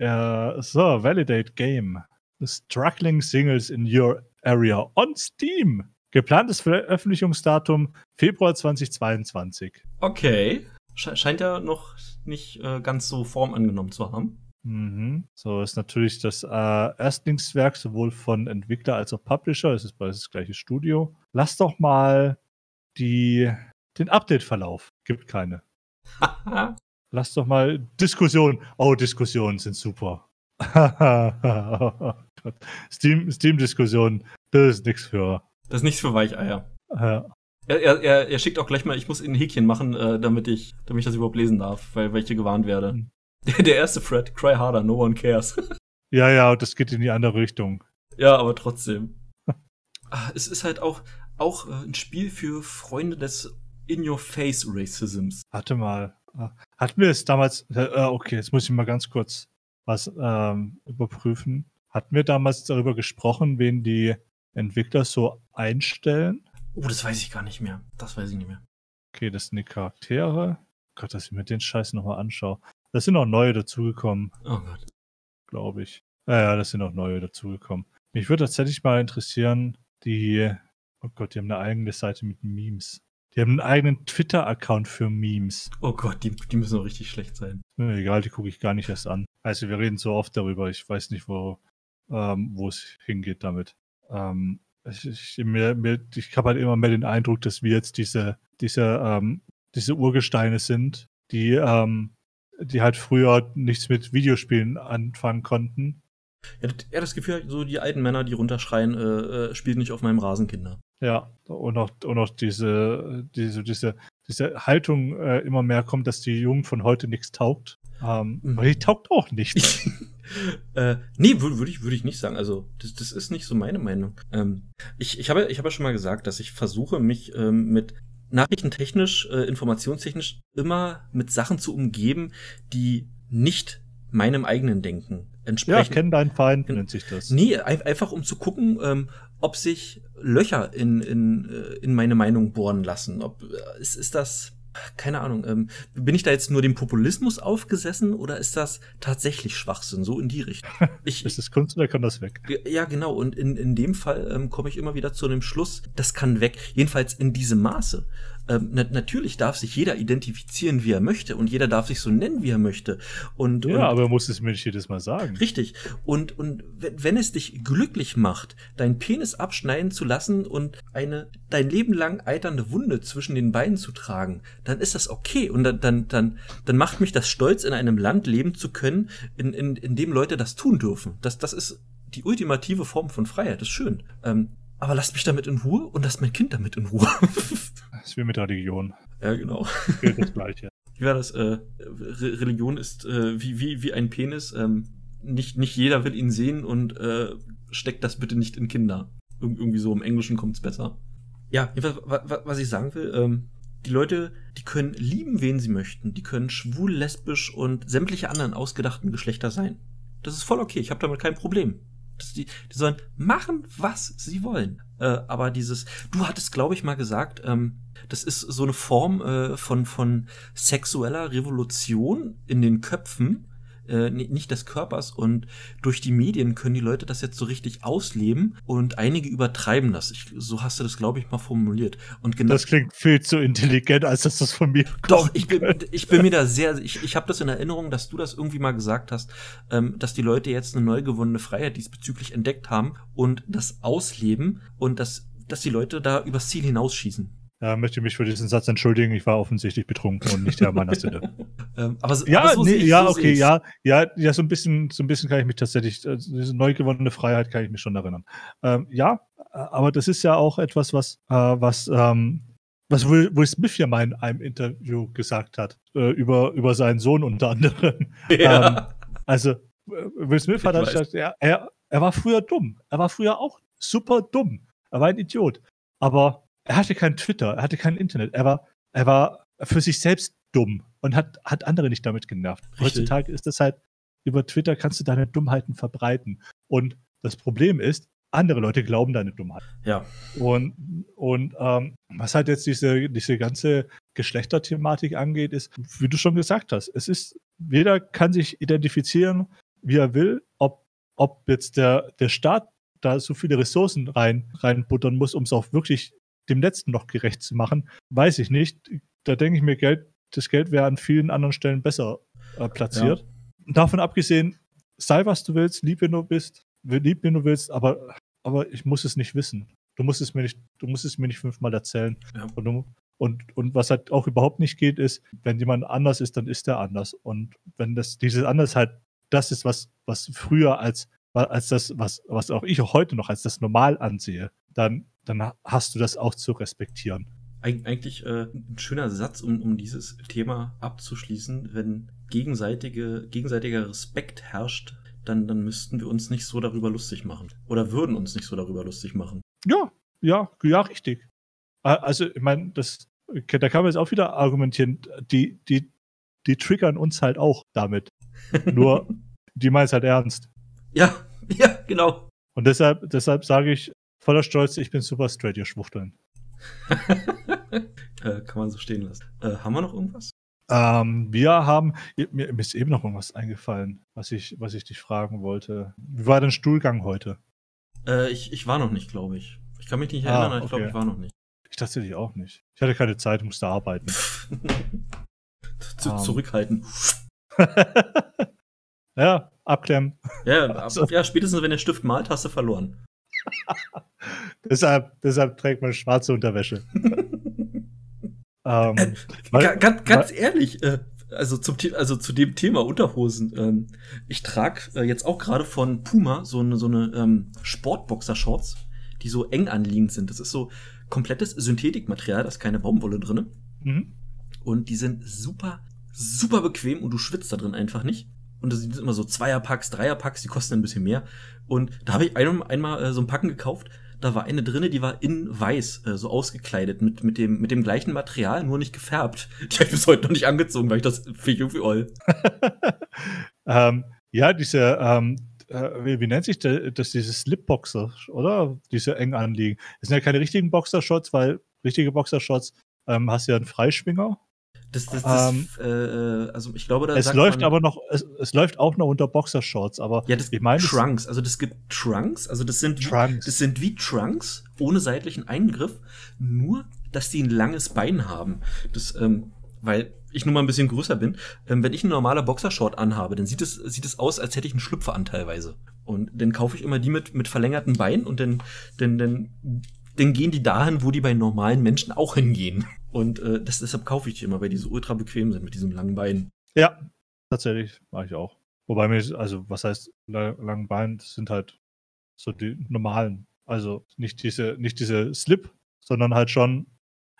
Uh, so, Validate Game. Struggling Singles in Your Area on Steam. Geplantes Veröffentlichungsdatum Februar 2022. Okay. Scheint ja noch nicht äh, ganz so Form angenommen zu haben. Mhm. So ist natürlich das äh, Erstlingswerk sowohl von Entwickler als auch Publisher. Es ist beides das gleiche Studio. Lass doch mal die, den Update-Verlauf. Gibt keine. Lass doch mal Diskussion. Oh, Diskussionen sind super. oh Steam, Steam-Diskussion, das ist nichts für. Das ist nichts für Weicheier. Ja. Er, er, er, schickt auch gleich mal, ich muss ein Häkchen machen, äh, damit ich, damit ich das überhaupt lesen darf, weil, weil ich hier gewarnt werde. Hm. Der, erste Thread, cry harder, no one cares. ja, ja, das geht in die andere Richtung. Ja, aber trotzdem. Ah, es ist halt auch, auch äh, ein Spiel für Freunde des In-Your-Face-Racisms. Warte mal. Hatten wir es damals, äh, äh, okay, jetzt muss ich mal ganz kurz was ähm, überprüfen. Hatten wir damals darüber gesprochen, wen die Entwickler so einstellen? Oh, das weiß ich gar nicht mehr. Das weiß ich nicht mehr. Okay, das sind die Charaktere. Gott, dass ich mir den Scheiß nochmal anschaue. Da sind auch neue dazugekommen. Oh Gott. Glaube ich. Ja, ja, das sind auch neue dazugekommen. Mich würde tatsächlich mal interessieren, die, oh Gott, die haben eine eigene Seite mit Memes. Die haben einen eigenen Twitter-Account für Memes. Oh Gott, die, die müssen auch richtig schlecht sein. Mir egal, die gucke ich gar nicht erst an. Also wir reden so oft darüber, ich weiß nicht, wo ähm, wo es hingeht damit. Ähm, ich ich, ich habe halt immer mehr den Eindruck, dass wir jetzt diese, diese, ähm, diese Urgesteine sind, die, ähm, die halt früher nichts mit Videospielen anfangen konnten. Ja, das Gefühl, so die alten Männer, die runterschreien, äh, äh, spielt nicht auf meinem Rasenkinder. Ja, und auch, und auch diese, diese, diese, diese Haltung äh, immer mehr kommt, dass die Jungen von heute nichts taugt. Ähm, mhm. Aber die taugt auch nicht. äh, nee, würde würd ich, würd ich nicht sagen. Also, das, das ist nicht so meine Meinung. Ähm, ich, ich habe ich hab ja schon mal gesagt, dass ich versuche, mich ähm, mit nachrichtentechnisch, äh, informationstechnisch immer mit Sachen zu umgeben, die nicht meinem eigenen Denken entsprechen. Ja, kenn deinen Feind, nennt sich das. Nee, einfach um zu gucken, ähm, ob sich Löcher in, in, äh, in meine Meinung bohren lassen. Ob, äh, ist, ist das, keine Ahnung, ähm, bin ich da jetzt nur dem Populismus aufgesessen oder ist das tatsächlich Schwachsinn, so in die Richtung? Ich, ist das Kunst oder kann das weg? Ja, genau. Und in, in dem Fall ähm, komme ich immer wieder zu dem Schluss, das kann weg. Jedenfalls in diesem Maße. Ähm, na natürlich darf sich jeder identifizieren, wie er möchte und jeder darf sich so nennen, wie er möchte. Und, ja, und, aber er muss es mir nicht jedes Mal sagen. Richtig. Und, und wenn es dich glücklich macht, deinen Penis abschneiden zu lassen und eine dein Leben lang eiternde Wunde zwischen den Beinen zu tragen, dann ist das okay. Und dann, dann, dann, dann macht mich das stolz, in einem Land leben zu können, in, in, in dem Leute das tun dürfen. Das, das ist die ultimative Form von Freiheit. Das ist schön. Ähm, aber lasst mich damit in Ruhe und lasst mein Kind damit in Ruhe. das ist wie mit Religion. Ja, genau. Gilt das Gleiche. Wie war das? Äh, Re Religion ist äh, wie, wie, wie ein Penis. Ähm, nicht, nicht jeder will ihn sehen und äh, steckt das bitte nicht in Kinder. Ir irgendwie so im Englischen kommt's besser. Ja, was ich sagen will, ähm, die Leute, die können lieben, wen sie möchten. Die können schwul, lesbisch und sämtliche anderen ausgedachten Geschlechter sein. Das ist voll okay. Ich habe damit kein Problem. Die, die, sollen machen, was sie wollen. Äh, aber dieses, du hattest, glaube ich, mal gesagt, ähm, das ist so eine Form äh, von, von sexueller Revolution in den Köpfen, äh, nicht des Körpers. Und durch die Medien können die Leute das jetzt so richtig ausleben und einige übertreiben das. Ich, so hast du das, glaube ich, mal formuliert. Und genau das klingt viel zu intelligent, als dass das von mir kommt. Doch, ich bin, ich bin mir da sehr, ich, ich habe das in Erinnerung, dass du das irgendwie mal gesagt hast, ähm, dass die Leute jetzt eine neu gewonnene Freiheit diesbezüglich entdeckt haben und das ausleben und dass, dass die Leute da übers Ziel hinausschießen. Ja, möchte mich für diesen Satz entschuldigen. Ich war offensichtlich betrunken und nicht der meiner Sinne. ähm, aber, ja, aber so nee, ich, ja, so okay, ja, ja, ja, so ein bisschen, so ein bisschen kann ich mich tatsächlich, also diese neu gewonnene Freiheit kann ich mich schon erinnern. Ähm, ja, aber das ist ja auch etwas, was, äh, was, ähm, was Will, Will Smith ja mal in einem Interview gesagt hat äh, über, über seinen Sohn unter anderem. Ja. Ähm, also äh, Will Smith ich hat halt gesagt, er, er, er war früher dumm. Er war früher auch super dumm. Er war ein Idiot. Aber er hatte kein Twitter, er hatte kein Internet. Er war, er war für sich selbst dumm und hat, hat andere nicht damit genervt. Richtig. Heutzutage ist das halt, über Twitter kannst du deine Dummheiten verbreiten. Und das Problem ist, andere Leute glauben deine Dummheit. Ja. Und, und ähm, was halt jetzt diese, diese ganze Geschlechterthematik angeht, ist, wie du schon gesagt hast, es ist, jeder kann sich identifizieren, wie er will, ob, ob jetzt der, der Staat da so viele Ressourcen rein, reinbuttern muss, um es auch wirklich dem letzten noch gerecht zu machen, weiß ich nicht. Da denke ich mir, Geld, das Geld wäre an vielen anderen Stellen besser äh, platziert. Ja. Davon abgesehen, sei was du willst, lieb, wenn du bist, lieb, wenn du willst, aber, aber ich muss es nicht wissen. Du musst es mir nicht, du musst es mir nicht fünfmal erzählen. Ja. Und, und, und was halt auch überhaupt nicht geht, ist, wenn jemand anders ist, dann ist er anders. Und wenn das, dieses anders halt das ist, was, was früher als, als das, was, was auch ich auch heute noch als das Normal ansehe, dann dann hast du das auch zu respektieren. Eig eigentlich äh, ein schöner Satz, um, um dieses Thema abzuschließen. Wenn gegenseitige, gegenseitiger Respekt herrscht, dann, dann müssten wir uns nicht so darüber lustig machen. Oder würden uns nicht so darüber lustig machen. Ja, ja, ja, richtig. Also, ich meine, das, da kann man jetzt auch wieder argumentieren, die, die, die triggern uns halt auch damit. Nur, die meinen es halt ernst. Ja, ja, genau. Und deshalb, deshalb sage ich, voller Stolz, ich bin super straight, ihr Schwuchteln. äh, kann man so stehen lassen. Äh, haben wir noch irgendwas? Ähm, wir haben, mir, mir, ist eben noch irgendwas eingefallen, was ich, was ich dich fragen wollte. Wie war dein Stuhlgang heute? Äh, ich, ich war noch nicht, glaube ich. Ich kann mich nicht erinnern, ah, okay. ich glaube, ich war noch nicht. Ich tatsächlich auch nicht. Ich hatte keine Zeit, musste arbeiten. Um. Ähm. Zurückhalten. ja, abklemmen. Ja, also. ja, spätestens wenn der Stift malt, hast du verloren. deshalb, deshalb trägt man schwarze Unterwäsche. ähm, äh, weil, ganz, ganz weil, ehrlich, äh, also, zum, also zu dem Thema Unterhosen. Ähm, ich trage äh, jetzt auch gerade von Puma so eine, so eine ähm, Sportboxer-Shorts, die so eng anliegend sind. Das ist so komplettes Synthetikmaterial, da ist keine Baumwolle drin. Mhm. Und die sind super, super bequem und du schwitzt da drin einfach nicht. Und das sind immer so Zweierpacks, Dreierpacks, die kosten ein bisschen mehr. Und da habe ich ein, einmal äh, so ein Packen gekauft. Da war eine drinne, die war in weiß, äh, so ausgekleidet, mit, mit, dem, mit dem gleichen Material, nur nicht gefärbt. Die habe ich bis heute noch nicht angezogen, weil ich das finde irgendwie oll. ähm, ja, diese, ähm, äh, wie, wie, nennt sich das, diese Slipboxer, oder? Diese eng anliegen. Das sind ja keine richtigen Boxershorts, weil richtige Boxershorts ähm, hast du ja einen Freischwinger das, das, das ähm, äh, äh, also ich glaube, da es läuft man, aber noch, es, es, läuft auch noch unter Boxershorts, aber ja, das ich meine Trunks, also das gibt Trunks, also das sind Trunks. das sind wie Trunks ohne seitlichen Eingriff, nur dass die ein langes Bein haben. Das, ähm, weil ich nun mal ein bisschen größer bin. Ähm, wenn ich ein normaler Boxershort anhabe, dann sieht es, sieht es aus, als hätte ich einen Schlüpfer an teilweise. Und dann kaufe ich immer die mit, mit verlängerten Beinen und dann, dann, dann, dann gehen die dahin, wo die bei normalen Menschen auch hingehen. Und äh, das, deshalb kaufe ich die immer, weil die so ultra bequem sind mit diesem langen Bein. Ja, tatsächlich, mache ich auch. Wobei mir, also was heißt langen Beinen, das sind halt so die normalen. Also nicht diese, nicht diese Slip, sondern halt schon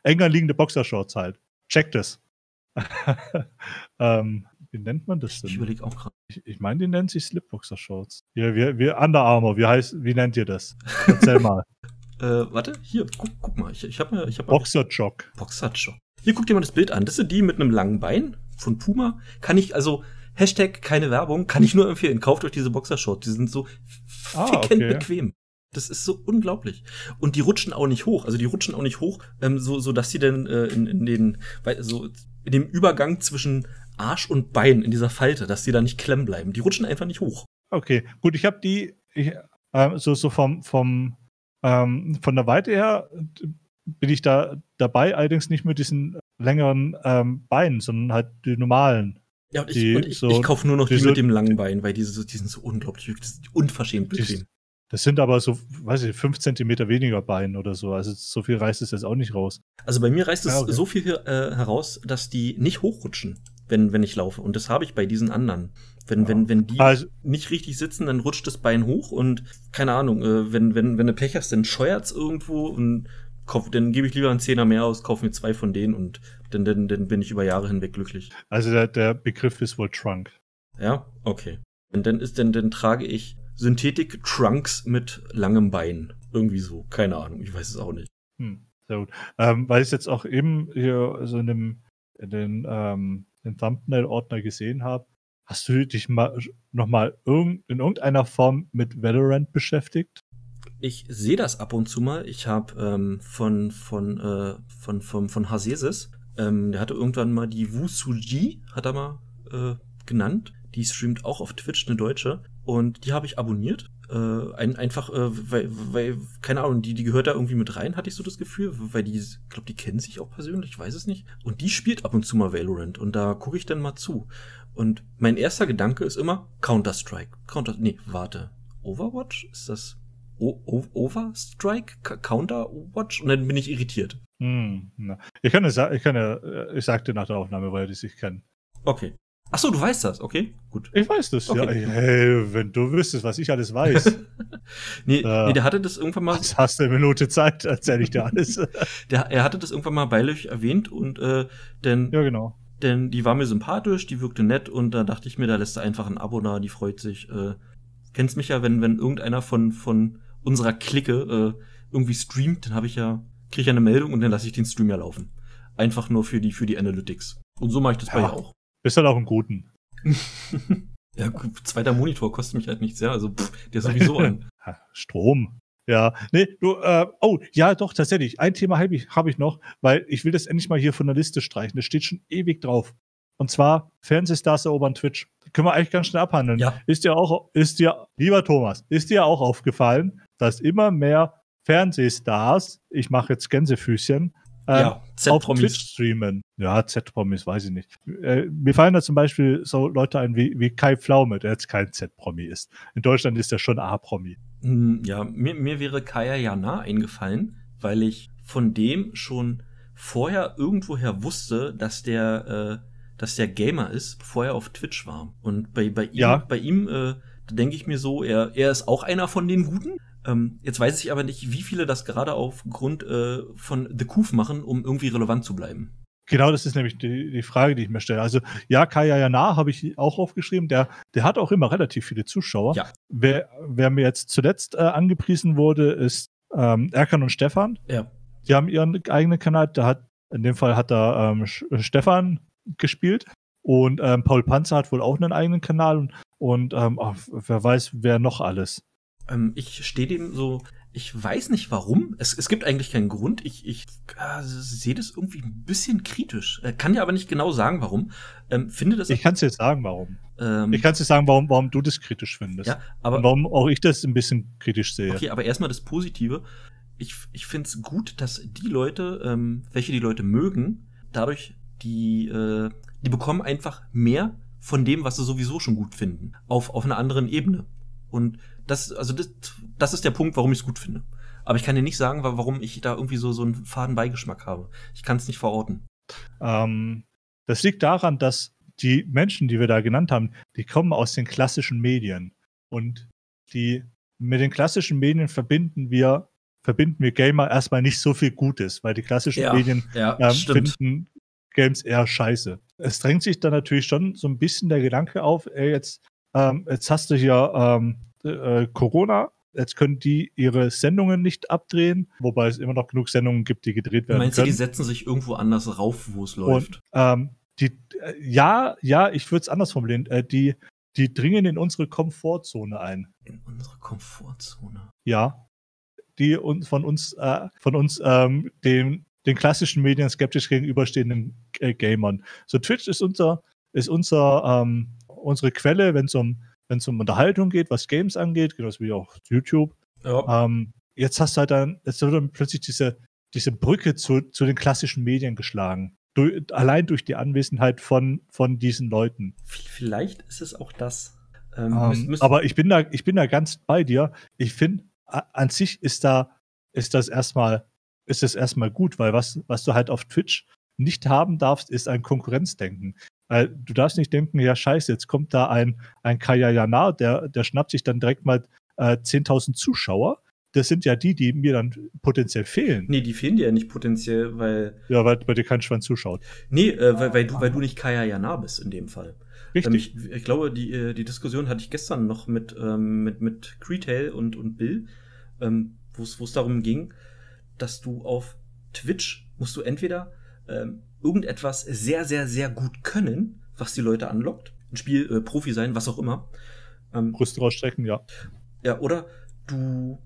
enger liegende Boxershorts halt. Check das. ähm, wie nennt man das denn? Ich überlege auch gerade. Ich, ich meine, die nennen sich Slipboxer-Shorts. Ja, wir, wir Under Armour, wie heißt, wie nennt ihr das? Erzähl mal. Äh, warte, hier, guck, guck mal. Ich, ich habe mir. Ich hab Boxerjock. Boxerjock. Hier, guck dir mal das Bild an. Das sind die mit einem langen Bein von Puma. Kann ich, also, Hashtag keine Werbung, kann ich nur empfehlen. Kauft euch diese Boxershorts. Die sind so ah, fickend okay. bequem. Das ist so unglaublich. Und die rutschen auch nicht hoch. Also die rutschen auch nicht hoch, ähm, so, so dass sie dann äh, in, in den, so in dem Übergang zwischen Arsch und Bein in dieser Falte, dass die da nicht klemmen bleiben. Die rutschen einfach nicht hoch. Okay, gut, ich habe die ich, äh, so, so vom, vom ähm, von der Weite her bin ich da dabei, allerdings nicht mit diesen längeren ähm, Beinen, sondern halt die normalen. Ja, und ich, die, und ich, so, ich kaufe nur noch die, die mit dem langen Bein, weil diese, die sind so unglaublich, unverschämt bequem. Das sind aber so, weiß ich, fünf Zentimeter weniger Bein oder so. Also so viel reißt es jetzt auch nicht raus. Also bei mir reißt es ja, okay. so viel äh, heraus, dass die nicht hochrutschen, wenn, wenn ich laufe. Und das habe ich bei diesen anderen. Wenn, ja. wenn, wenn die also, nicht richtig sitzen, dann rutscht das Bein hoch und keine Ahnung, äh, wenn, wenn, wenn du Pech hast, dann scheuert's irgendwo und kauf, dann gebe ich lieber einen Zehner mehr aus, kaufe mir zwei von denen und dann, dann, dann bin ich über Jahre hinweg glücklich. Also der, der Begriff ist wohl Trunk. Ja, okay. Und dann ist, dann, dann trage ich Synthetik-Trunks mit langem Bein. Irgendwie so. Keine Ahnung. Ich weiß es auch nicht. Hm, sehr gut. Ähm, weil ich es jetzt auch eben hier so in, dem, in den, ähm, den Thumbnail-Ordner gesehen habe, hast du dich mal nochmal irg in irgendeiner Form mit Valorant beschäftigt? Ich sehe das ab und zu mal. Ich habe ähm, von, von, äh, von, von, von Hasesis, ähm, der hatte irgendwann mal die Wusuji, hat er mal äh, genannt. Die streamt auch auf Twitch, eine Deutsche. Und die habe ich abonniert. Äh, ein, einfach, äh, weil, weil, keine Ahnung, die, die gehört da irgendwie mit rein, hatte ich so das Gefühl, weil die, ich glaube, die kennen sich auch persönlich, ich weiß es nicht. Und die spielt ab und zu mal Valorant und da gucke ich dann mal zu. Und mein erster Gedanke ist immer Counter-Strike. Counter, nee, warte. Overwatch? Ist das o o Overstrike? Counter-Watch? Und dann bin ich irritiert. Hm, ich kann es, ich kann ja, äh, ich sagte nach der Aufnahme, weil die sich kennen. Okay. Ach so, du weißt das, okay, gut. Ich weiß das, okay. ja. Hey, wenn du wüsstest, was ich alles weiß. nee, äh, nee, der hatte das irgendwann mal. Jetzt hast du eine Minute Zeit, erzähl ich dir alles. der, er hatte das irgendwann mal beiläufig erwähnt und äh, denn. Ja, genau. Denn die war mir sympathisch, die wirkte nett und da dachte ich mir, da lässt er einfach ein Abo da, die freut sich. Äh, kennst mich ja, wenn, wenn irgendeiner von, von unserer Clique äh, irgendwie streamt, dann habe ich ja, kriege ich ja eine Meldung und dann lasse ich den Stream ja laufen. Einfach nur für die, für die Analytics. Und so mache ich das ja. bei ihr auch. Bist halt auch einen guten. ja, zweiter Monitor kostet mich halt nichts, ja. Also, pff, der ist sowieso an. Strom. Ja, nee, du, äh, oh, ja, doch, tatsächlich. Ein Thema habe ich, hab ich noch, weil ich will das endlich mal hier von der Liste streichen. Das steht schon ewig drauf. Und zwar Fernsehstars erobern Twitch. Das können wir eigentlich ganz schnell abhandeln. Ja. Ist dir auch, ist dir, lieber Thomas, ist dir auch aufgefallen, dass immer mehr Fernsehstars, ich mache jetzt Gänsefüßchen, ähm, ja, auf Twitch streamen. Ja, Z-Promis, weiß ich nicht. Äh, mir fallen da zum Beispiel so Leute ein wie, wie Kai Pflaume, der jetzt kein Z-Promi ist. In Deutschland ist er schon A-Promi. Hm, ja, mir, mir wäre Kaya Jana eingefallen, weil ich von dem schon vorher irgendwoher wusste, dass der, äh, dass der Gamer ist, bevor er auf Twitch war. Und bei, bei ihm, ja. bei ihm äh, da denke ich mir so, er, er ist auch einer von den Guten, ähm, jetzt weiß ich aber nicht, wie viele das gerade aufgrund äh, von The Kuf machen, um irgendwie relevant zu bleiben. Genau, das ist nämlich die, die Frage, die ich mir stelle. Also, ja, Kaya Jana habe ich auch aufgeschrieben. Der, der hat auch immer relativ viele Zuschauer. Ja. Wer, wer mir jetzt zuletzt äh, angepriesen wurde, ist ähm, Erkan und Stefan. Ja. Die haben ihren eigenen Kanal. Da hat, in dem Fall hat da ähm, Stefan gespielt. Und ähm, Paul Panzer hat wohl auch einen eigenen Kanal. Und, und ähm, oh, wer weiß, wer noch alles. Ähm, ich stehe dem so, ich weiß nicht warum. Es, es gibt eigentlich keinen Grund. Ich, ich äh, sehe das irgendwie ein bisschen kritisch. Äh, kann dir aber nicht genau sagen, warum. Ähm, finde das. Ich kann es dir sagen, warum. Ähm, ich kann es dir sagen, warum, warum du das kritisch findest. Ja, aber. Und warum auch ich das ein bisschen kritisch sehe. Okay, aber erstmal das Positive. ich, ich finde es gut, dass die Leute, ähm, welche die Leute mögen, dadurch die, äh, die bekommen einfach mehr von dem, was sie sowieso schon gut finden, auf, auf einer anderen Ebene. Und das, also das, das ist der Punkt, warum ich es gut finde. Aber ich kann dir nicht sagen, warum ich da irgendwie so, so einen faden Beigeschmack habe. Ich kann es nicht verorten. Ähm, das liegt daran, dass die Menschen, die wir da genannt haben, die kommen aus den klassischen Medien. Und die mit den klassischen Medien verbinden wir, verbinden wir Gamer erstmal nicht so viel Gutes, weil die klassischen Ja, Medien ja, ähm, finden Games eher scheiße. Es drängt sich dann natürlich schon so ein bisschen der Gedanke auf, ey, jetzt, ähm, jetzt hast du hier ähm, äh, Corona, jetzt können die ihre Sendungen nicht abdrehen, wobei es immer noch genug Sendungen gibt, die gedreht werden Meinst du, die setzen sich irgendwo anders rauf, wo es Und läuft? ähm, die, äh, ja, ja, ich würde es anders formulieren. Äh, die, die dringen in unsere Komfortzone ein. In unsere Komfortzone. Ja. Die uns von uns, äh, von uns ähm, den, den klassischen Medien skeptisch gegenüberstehenden äh, Gamern. So Twitch ist unser, ist unser, ähm, unsere Quelle, wenn es um, wenn's um Unterhaltung geht, was Games angeht, genauso wie auch YouTube. Ja. Ähm, jetzt hast du halt dann, jetzt wird dann plötzlich diese, diese Brücke zu, zu den klassischen Medien geschlagen. Du, allein durch die Anwesenheit von, von diesen Leuten. Vielleicht ist es auch das. Ähm, Ähm, müsst- müsst- aber ich bin da, ich bin da ganz bei dir. Ich finde, an sich ist da, ist das erstmal, ist das erstmal gut, weil was, was du halt auf Twitch nicht haben darfst, ist ein Konkurrenzdenken. Weil du darfst nicht denken, ja scheiße, jetzt kommt da ein, ein Kaya Jana, der, der schnappt sich dann direkt mal äh, 10.000 Zuschauer. Das sind ja die, die mir dann potenziell fehlen. nee, die fehlen dir ja nicht potenziell, weil. Ja, weil bei dir kein Schwanz zuschaut. Nee, äh, weil, weil, du, weil du nicht Kaya Jana bist in dem Fall. Ähm, Richtig. ich, ich glaube, die, äh, die Diskussion hatte ich gestern noch mit, ähm, mit, mit Creetail und, und Bill, ähm, wo es darum ging, dass du auf Twitch musst du entweder ähm, irgendetwas sehr, sehr, sehr gut können, was die Leute anlockt, ein Spiel, äh, Profi sein, was auch immer. Ähm, Brüste rausstrecken, ja. ja, oder du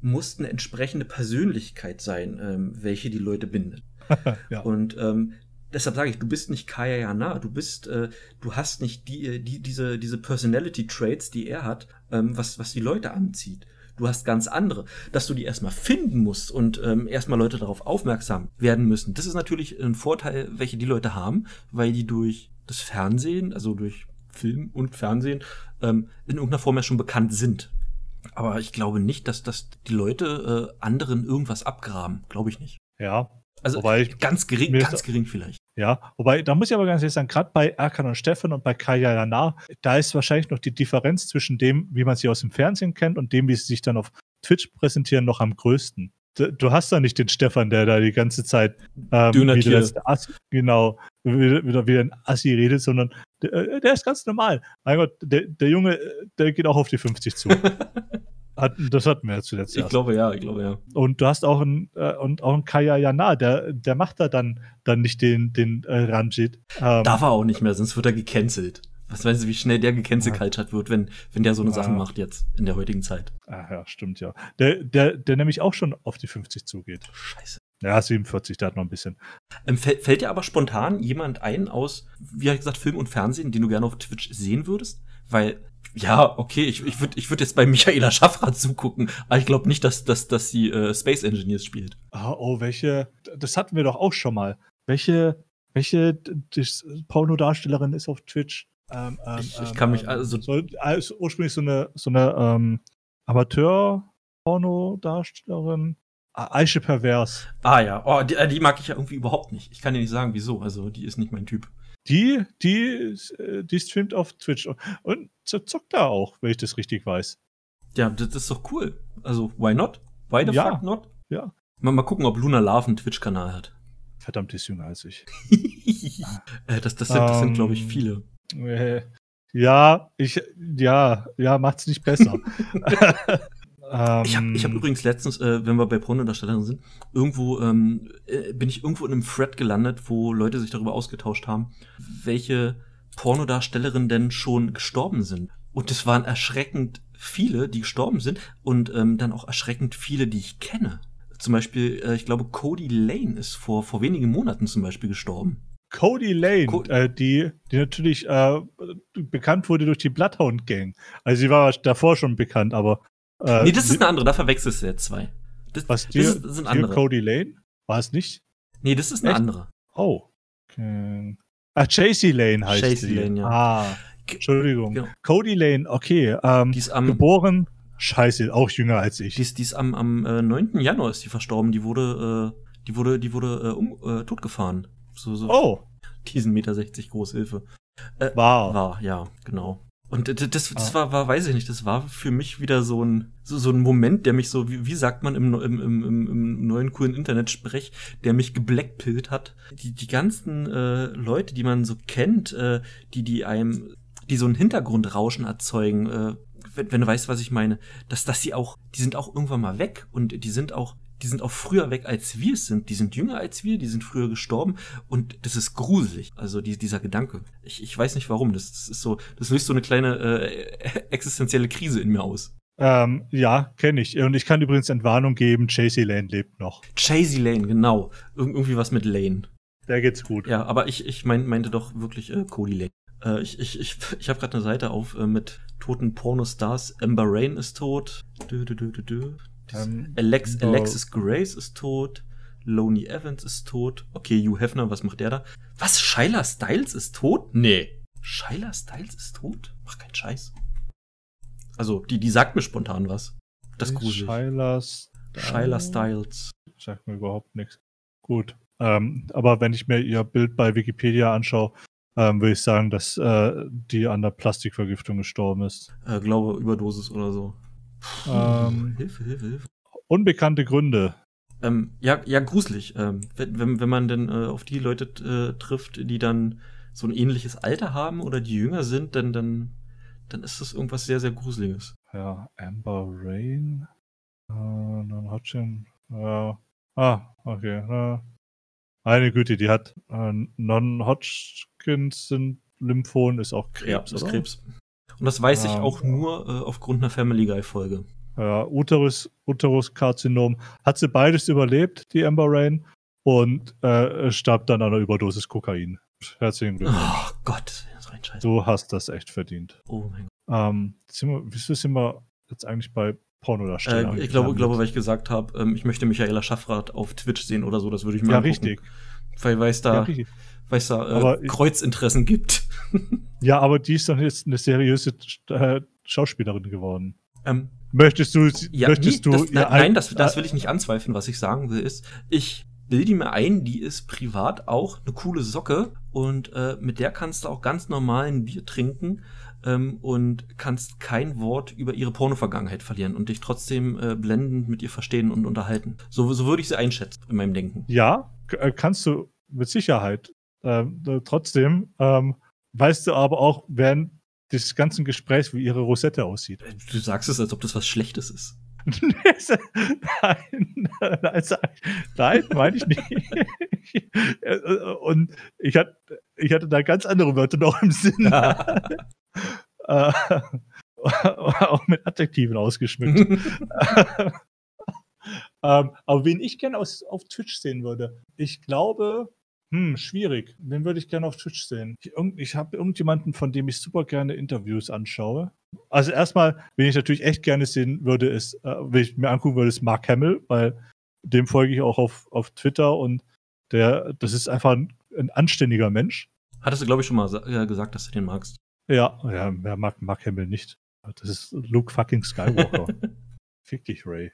musst eine entsprechende Persönlichkeit sein, ähm, welche die Leute bindet. ja. Und ähm, deshalb sage ich, du bist nicht Kaya Jana, du bist, äh, du hast nicht die, die, diese, diese Personality Traits, die er hat, ähm, was, was die Leute anzieht. Du hast ganz andere. Dass du die erstmal finden musst und ähm, erstmal Leute darauf aufmerksam werden müssen. Das ist natürlich ein Vorteil, welche die Leute haben, weil die durch das Fernsehen, also durch Film und Fernsehen, ähm, in irgendeiner Form ja schon bekannt sind. Aber ich glaube nicht, dass, dass die Leute äh, anderen irgendwas abgraben. Glaube ich nicht. ja. Also Wobei ganz gering, ganz gering vielleicht. Ja, wobei, da muss ich aber ganz ehrlich sagen, gerade bei Erkan und Steffen und bei Kaya Jana, da ist wahrscheinlich noch die Differenz zwischen dem, wie man sie aus dem Fernsehen kennt und dem, wie sie sich dann auf Twitch präsentieren, noch am größten. Du hast da nicht den Stefan, der da die ganze Zeit ähm, wie Dönertier. der letzte Assi, genau, wieder, wieder wie ein Assi redet, sondern der, äh, der ist ganz normal. Mein Gott, der, der Junge, der geht auch auf die 50 zu. Hat, das hatten wir ja zuletzt Ich erst. glaube ja, ich glaube ja. Und du hast auch einen, äh, und auch einen Kaya Jana, der, der macht da dann, dann nicht den, den äh, Ranjit. Ähm, Darf er auch nicht mehr, sonst wird er gecancelt. Was weißt du, wie schnell der gecancelt wird, wenn, wenn der so eine Ja. Sachen macht jetzt in der heutigen Zeit. Ah, ja, stimmt ja. Der, der, der nämlich auch schon auf die 50 zugeht. Scheiße. Ja, 47, der hat noch ein bisschen. Ähm, fällt, fällt dir aber spontan jemand ein aus, wie gesagt, Film und Fernsehen, den du gerne auf Twitch sehen würdest? Weil, ja, okay, ich, ich würde ich würd jetzt bei Michaela Schaffrath zugucken, aber ich glaube nicht, dass, dass, dass sie äh, Space Engineers spielt. Ah, oh, welche, das hatten wir doch auch schon mal. Welche, welche Pornodarstellerin ist auf Twitch? Ähm, ähm, Ich- ich ähm, kann mich ähm, also- So, ist ursprünglich so eine, so eine ähm, Amateur-Pornodarstellerin. Ah, Aische Pervers. Ah ja, oh, die, äh, die mag ich ja irgendwie überhaupt nicht. Ich kann dir nicht sagen, wieso. Also, die ist nicht mein Typ. Die, die, äh, die streamt auf Twitch und zockt da auch, wenn ich das richtig weiß. Ja, das ist doch cool. Also, why not? Why the Ja. fuck not? Ja. Mal, mal gucken, ob Luna Love einen Twitch-Kanal hat. Verdammt, die ist jünger als ich. äh, das, das sind, das sind glaube ich, Ähm, viele. Äh, Ja, ich, ja, ja, macht's nicht besser. Ich habe ich hab Ähm, übrigens letztens, äh, wenn wir bei Pornodarstellern sind, irgendwo ähm, äh, bin ich irgendwo in einem Thread gelandet, wo Leute sich darüber ausgetauscht haben, welche Pornodarstellerinnen denn schon gestorben sind. Und es waren erschreckend viele, die gestorben sind und ähm, dann auch erschreckend viele, die ich kenne. Zum Beispiel, äh, ich glaube, Cody Lane ist vor, vor wenigen Monaten zum Beispiel gestorben. Cody Lane, Co- äh, die, die natürlich äh, bekannt wurde durch die Bloodhound Gang. Also sie war davor schon bekannt, aber äh, nee, das ist eine andere, da verwechselst du jetzt zwei. Das, Was das, dir, ist, das sind andere. Cody Lane? War es nicht? Nee, das ist eine Echt? andere. Oh. Okay. Ah, Chasey Lane heißt Chasey sie. Lane, ja. Ah, Entschuldigung. Genau. Cody Lane, okay. Ähm, Die ist am, geboren, scheiße, auch jünger als ich. die ist, die ist am, am äh, 9. Januar ist die verstorben. Die wurde, äh, die wurde, die wurde äh, um, äh, totgefahren. So, so oh, diesen Meter 60 Großhilfe. wow. War, ja, genau. Und d- d- das, das Ah. war, war, weiß ich nicht, das war für mich wieder so ein, so, so ein Moment, der mich so, wie, wie sagt man im, im, im, im, im neuen coolen Internet-Sprech, der mich geblackpillt hat. Die, die ganzen äh, Leute, die man so kennt, äh, die, die einem, die so ein Hintergrundrauschen erzeugen, äh, wenn, wenn du weißt, was ich meine, dass, dass sie auch, die sind auch irgendwann mal weg und die sind auch, die sind auch früher weg, als wir es sind. Die sind jünger als wir, die sind früher gestorben und das ist gruselig. Also die, dieser Gedanke. Ich, ich weiß nicht warum. Das, das ist so, das löst so eine kleine äh, existenzielle Krise in mir aus. Ähm, ja, kenne ich. Und ich kann übrigens Entwarnung geben, Chasey Lane lebt noch. Chasey Lane, genau. Ir irgendwie was mit Lane. Der geht's gut. Ja, aber ich, ich mein, meinte doch wirklich äh, Cody Lane. Äh, ich ich, ich, ich habe gerade eine Seite auf äh, mit toten Pornostars. Amber Rain ist tot. Dö, dö, dö, dö, dö. Ähm, Alex, Alexis Grace ist tot. Loney Evans ist tot. Okay, Hugh Hefner, was macht der da? Was? Shyla Styles ist tot? Nee. Shyla Styles ist tot? Mach keinen Scheiß. Also, die, die sagt mir spontan was. Das ist gruselig. Shyla Shyla Styles. Sagt mir überhaupt nichts. Gut. Ähm, aber wenn ich mir ihr Bild bei Wikipedia anschaue, ähm, würde ich sagen, dass äh, die an der Plastikvergiftung gestorben ist. Äh, glaube, Überdosis oder so. Ähm, Hilfe, Hilfe, Hilfe. Unbekannte Gründe. Ähm, ja, ja, gruselig. Ähm, wenn, wenn, man denn äh, auf die Leute äh, trifft, die dann so ein ähnliches Alter haben oder die jünger sind, dann, dann, dann ist das irgendwas sehr, sehr Gruseliges. Ja, Amber Rain. Äh, Non-Hodgkin. Ja. Ah, okay. Äh, meine Güte, die hat äh, Non-Hodgkins sind Lymphom, ist auch Krebs, ja, ist oder? Krebs. Und das weiß ich Ah. auch nur äh, aufgrund einer Family Guy-Folge. Ja, Uterus, Uteruskarzinom. Hat sie beides überlebt, die Amber Rain, und äh, starb dann an einer Überdosis Kokain. Herzlichen Glückwunsch. Oh Gott, das ist ein Scheiß. Du hast das echt verdient. Oh mein Gott. Ähm, sind wir, wieso sind wir jetzt eigentlich bei Pornodarstellern? Äh, ich glaube, glaube, weil ich gesagt habe, ähm, ich möchte Michaela Schaffrath auf Twitch sehen oder so, das würde ich mir Ja, angucken. richtig. Weil es Ja, da, richtig. Weil es da Aber äh, Kreuzinteressen gibt. ja, aber die ist doch jetzt eine seriöse äh, Schauspielerin geworden. ähm, Möchtest du, Ja, möchtest nee, du das, nein, ein- nein, das, das will ich nicht anzweifeln. Was ich sagen will, ist, ich bilde mir ein, die ist privat auch eine coole Socke und äh, mit der kannst du auch ganz normal ein Bier trinken ähm, und kannst kein Wort über ihre Porno-Vergangenheit verlieren und dich trotzdem äh, blendend mit ihr verstehen und unterhalten. So, so würde ich sie einschätzen in meinem Denken. Ja, äh, kannst du mit Sicherheit. Ähm, äh, trotzdem ähm, weißt du aber auch während des ganzen Gesprächs, wie ihre Rosette aussieht. Äh, Du sagst es, als ob das was Schlechtes ist. nein, nein, nein, meine ich nicht. Und ich hatte, ich hatte da ganz andere Wörter noch im Sinn. Äh, auch mit Adjektiven ausgeschmückt. ähm, aber wen ich gerne aus, auf Twitch sehen würde, ich glaube, hm, schwierig. Wen würde ich gerne auf Twitch sehen? Ich, ich habe irgendjemanden, von dem ich super gerne Interviews anschaue. Also erstmal, wen ich natürlich echt gerne sehen würde, ist, äh, wenn ich mir angucken würde, ist Mark Hamill, weil dem folge ich auch auf, auf Twitter und der, das ist einfach ein, ein anständiger Mensch. Hattest du, glaube ich, schon mal äh, gesagt, dass du den magst. Ja, ja, wer mag Mark Hamill nicht? Das ist Luke fucking Skywalker. Fick dich, Ray.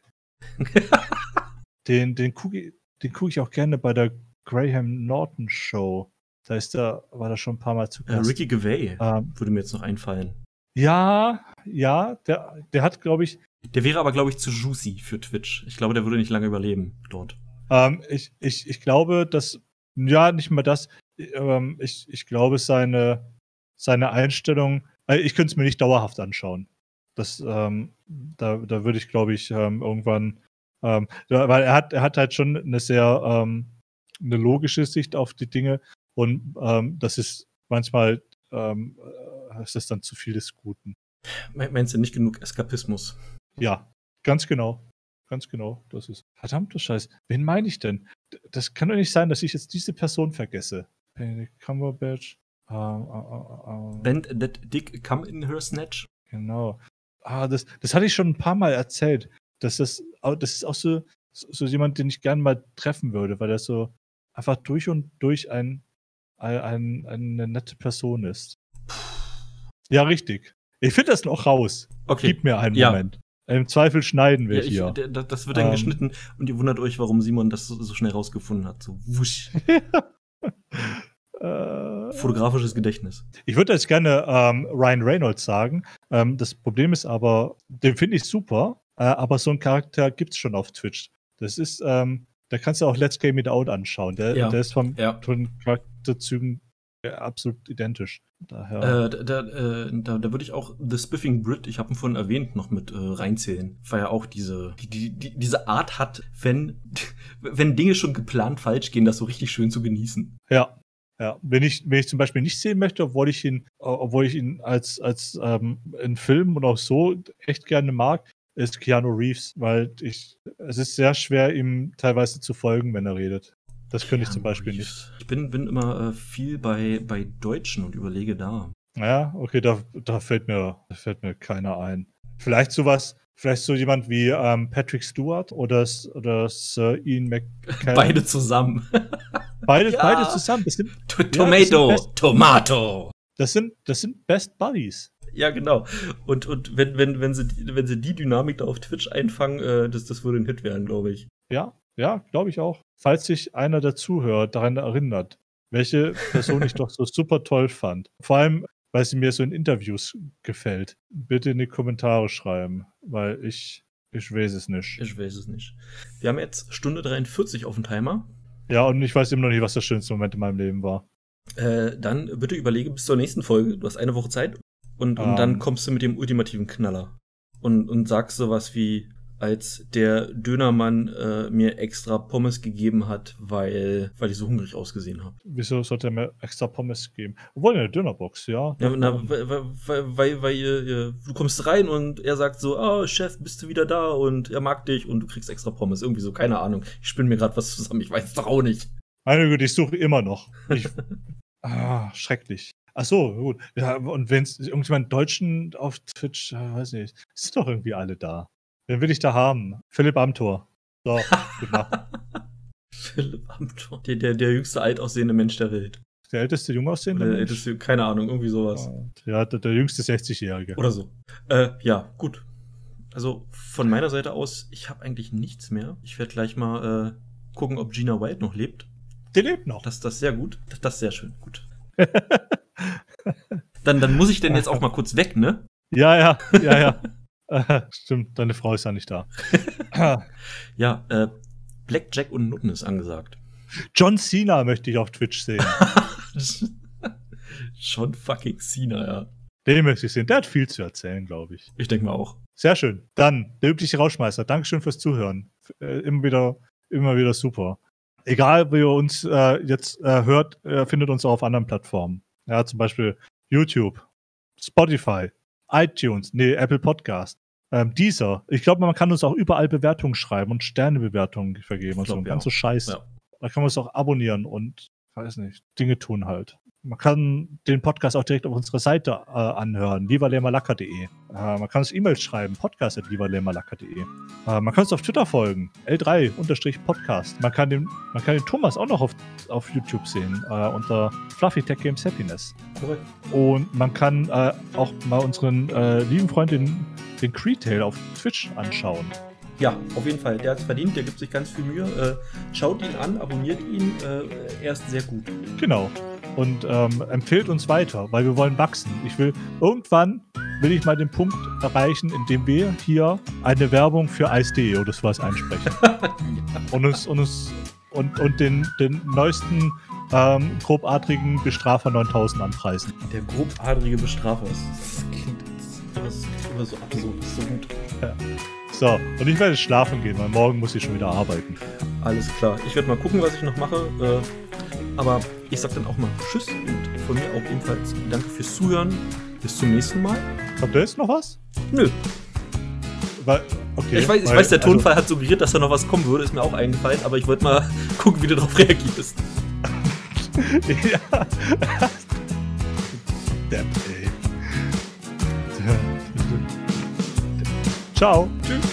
Den, den gucke den guck ich auch gerne bei der Graham Norton Show. Da ist der, war da schon ein paar Mal zu äh, Gast. Ricky Gervais Ähm, würde mir jetzt noch einfallen. ja, ja, der, der hat, glaube ich, Der wäre aber, glaube ich, zu juicy für Twitch. Ich glaube, der würde nicht lange überleben dort. ähm, ich, ich, ich glaube, dass, ja, nicht mal das, ähm, ich, ich glaube, seine, seine Einstellung, äh, ich könnte es mir nicht dauerhaft anschauen. Das, ähm, da, da würde ich, glaube ich, ähm, irgendwann, ähm, weil er hat, er hat halt schon eine sehr, ähm, eine logische Sicht auf die Dinge und ähm, das ist manchmal, ähm, äh, ist das dann zu viel des Guten. Me- Meinst du nicht genug Eskapismus? Ja, ganz genau. Ganz genau. Das ist. Verdammte Scheiße. Wen meine ich denn? Das kann doch nicht sein, dass ich jetzt diese Person vergesse. Benedict Cumberbatch. Äh, äh, äh, Bend that dick come in her snatch? Genau. Ah, das, das hatte ich schon ein paar Mal erzählt. Dass das, das ist auch so, so, so jemand, den ich gerne mal treffen würde, weil er so einfach durch und durch ein, ein, ein eine nette Person ist. Ja, richtig. Ich finde das noch raus. Okay. Gib mir einen Ja. Moment. Im Zweifel schneiden wir Ja, ich, hier. d- das wird dann Ähm. geschnitten und ihr wundert euch, warum Simon das so, so schnell rausgefunden hat. So wusch. Äh, Fotografisches Gedächtnis. ich würde jetzt gerne ähm, Ryan Reynolds sagen. Ähm, das Problem ist aber, den finde ich super, äh, aber so einen Charakter gibt es schon auf Twitch. Das ist, ähm, da kannst du auch Let's Game It Out anschauen. Der, Ja. der ist vom, Ja. von Charakterzügen äh, absolut identisch. Daher. Äh, da, äh, da, da würde ich auch The Spiffing Brit, ich habe ihn vorhin erwähnt, noch mit äh, reinzählen. Weil er auch diese, die, die, die, diese Art hat, wenn, wenn Dinge schon geplant falsch gehen, das so richtig schön zu genießen. Ja. Ja, wenn ich, wenn ich zum Beispiel nicht sehen möchte, obwohl ich ihn, obwohl ich ihn als, als ähm, in Filmen und auch so echt gerne mag, ist Keanu Reeves, weil ich, es ist sehr schwer, ihm teilweise zu folgen, wenn er redet. Das könnte ich zum Beispiel nicht. Ich bin, bin immer äh, viel bei, bei Deutschen und überlege da. Ja, okay, da, da fällt mir, da fällt mir keiner ein. Vielleicht sowas, vielleicht so jemand wie ähm, Patrick Stewart oder, oder Sir Ian McKellen. Beide zusammen. beide, Ja. beide zusammen. Das sind, T- das Tomato, sind Tomato. das sind, das sind Best Buddies. Ja, genau. Und, und wenn, wenn, wenn, sie, die- wenn sie die Dynamik da auf Twitch einfangen, äh, das, das würde ein Hit werden, glaube ich. Ja, ja, glaube ich auch. Falls sich einer der Zuhörer daran erinnert, welche Person ich doch so super toll fand. Vor allem, weil sie mir so in Interviews gefällt. Bitte in die Kommentare schreiben, weil ich, ich weiß es nicht. Ich weiß es nicht. Wir haben jetzt Stunde 43 auf dem Timer. Ja, und ich weiß immer noch nicht, was der schönste Moment in meinem Leben war. Äh, dann bitte überlege bis zur nächsten Folge. Du hast eine Woche Zeit. Und, und Ähm. dann kommst du mit dem ultimativen Knaller. Und, und sagst sowas wie, als der Dönermann äh, mir extra Pommes gegeben hat, weil, weil ich so hungrig ausgesehen habe. Wieso sollte er mir extra Pommes geben? Obwohl, eine Dönerbox, ja. Ja, na, weil, weil, weil, weil ihr, ihr, du kommst rein und er sagt so, oh, Chef, bist du wieder da? Und er mag dich und du kriegst extra Pommes. Irgendwie so, keine Ahnung. Ich spinne mir gerade was zusammen, ich weiß es doch auch nicht. Meine Güte, ich suche immer noch. Ich, ah, schrecklich. Ach so, gut. Ja, und wenn es irgendjemand Deutschen auf Twitch, äh, weiß nicht, sind doch irgendwie alle da. Wen will ich da haben? Philipp Amthor. So, gute Nacht. Philipp Amthor. Der, der, der jüngste alt aussehende Mensch der Welt. Der älteste Junge aussehende der älteste, keine Ahnung, irgendwie sowas. Ja, der, der jüngste 60-Jährige. Oder so. Äh, ja, gut. Also von meiner Seite aus, ich habe eigentlich nichts mehr. Ich werde gleich mal äh, gucken, ob Gina White noch lebt. Der lebt noch. Das, das ist sehr gut. Das, das ist sehr schön. Gut. Dann, dann muss ich denn jetzt auch mal kurz weg, ne? Ja, ja, ja, ja. Äh, Stimmt, deine Frau ist ja nicht da. Ja, äh, Blackjack und Nutten ist angesagt. John Cena möchte ich auf Twitch sehen. Schon fucking Cena, ja. Den möchte ich sehen. Der hat viel zu erzählen, glaube ich. Ich denke mal auch. Sehr schön. Dann, der übliche Rauschmeister. Dankeschön fürs Zuhören. Äh, immer wieder, immer wieder super. Egal, wie ihr uns äh, jetzt äh, hört, äh, findet uns auch auf anderen Plattformen. Ja, zum Beispiel YouTube, Spotify, iTunes, nee, Apple Podcast, ähm, Deezer. Ich glaube, man kann uns auch überall Bewertungen schreiben und Sternebewertungen vergeben und so. ganz so Scheiße. Ja. Da kann man uns auch abonnieren und, weiß nicht, Dinge tun halt. Man kann den Podcast auch direkt auf unserer Seite äh, anhören, vivalermalaka.de. Äh, man kann uns E-Mails schreiben, podcast.vivalermalaka.de. Äh, man kann uns auf Twitter folgen, L3-Podcast. Man kann den, man kann den Thomas auch noch auf, auf YouTube sehen, äh, unter Fluffy Tech Games Happiness. Korrekt. Und man kann äh, auch mal unseren äh, lieben Freund, den, den Creetail auf Twitch anschauen. Ja, auf jeden Fall. Der hat es verdient, der gibt sich ganz viel Mühe. Äh, schaut ihn an, abonniert ihn. Er ist sehr gut. Genau. Und ähm, empfehlt uns weiter, weil wir wollen wachsen. Ich will irgendwann will ich mal den Punkt erreichen, in dem wir hier eine Werbung für Eis.de oder sowas einsprechen. und uns und uns und, und den, den neuesten ähm, grobadrigen Bestrafer 9000 anpreisen. Der grobadrige Bestrafer. Das, das klingt das klingt immer so absurd. Das ist so gut. So, und ich werde schlafen gehen, weil morgen muss ich schon wieder arbeiten. Alles klar. Ich werde mal gucken, was ich noch mache. Äh, aber ich sag dann auch mal Tschüss und von mir auch ebenfalls danke fürs Zuhören. Bis zum nächsten Mal. Habt ihr jetzt noch was? Nö. Weil, okay, ich weiß, ich weil- weiß der also- Tonfall hat suggeriert, dass da noch was kommen würde. Ist mir auch eingefallen. Aber ich wollte mal gucken, wie du darauf reagierst. ja. Depp, ey. Ciao. Tschüss.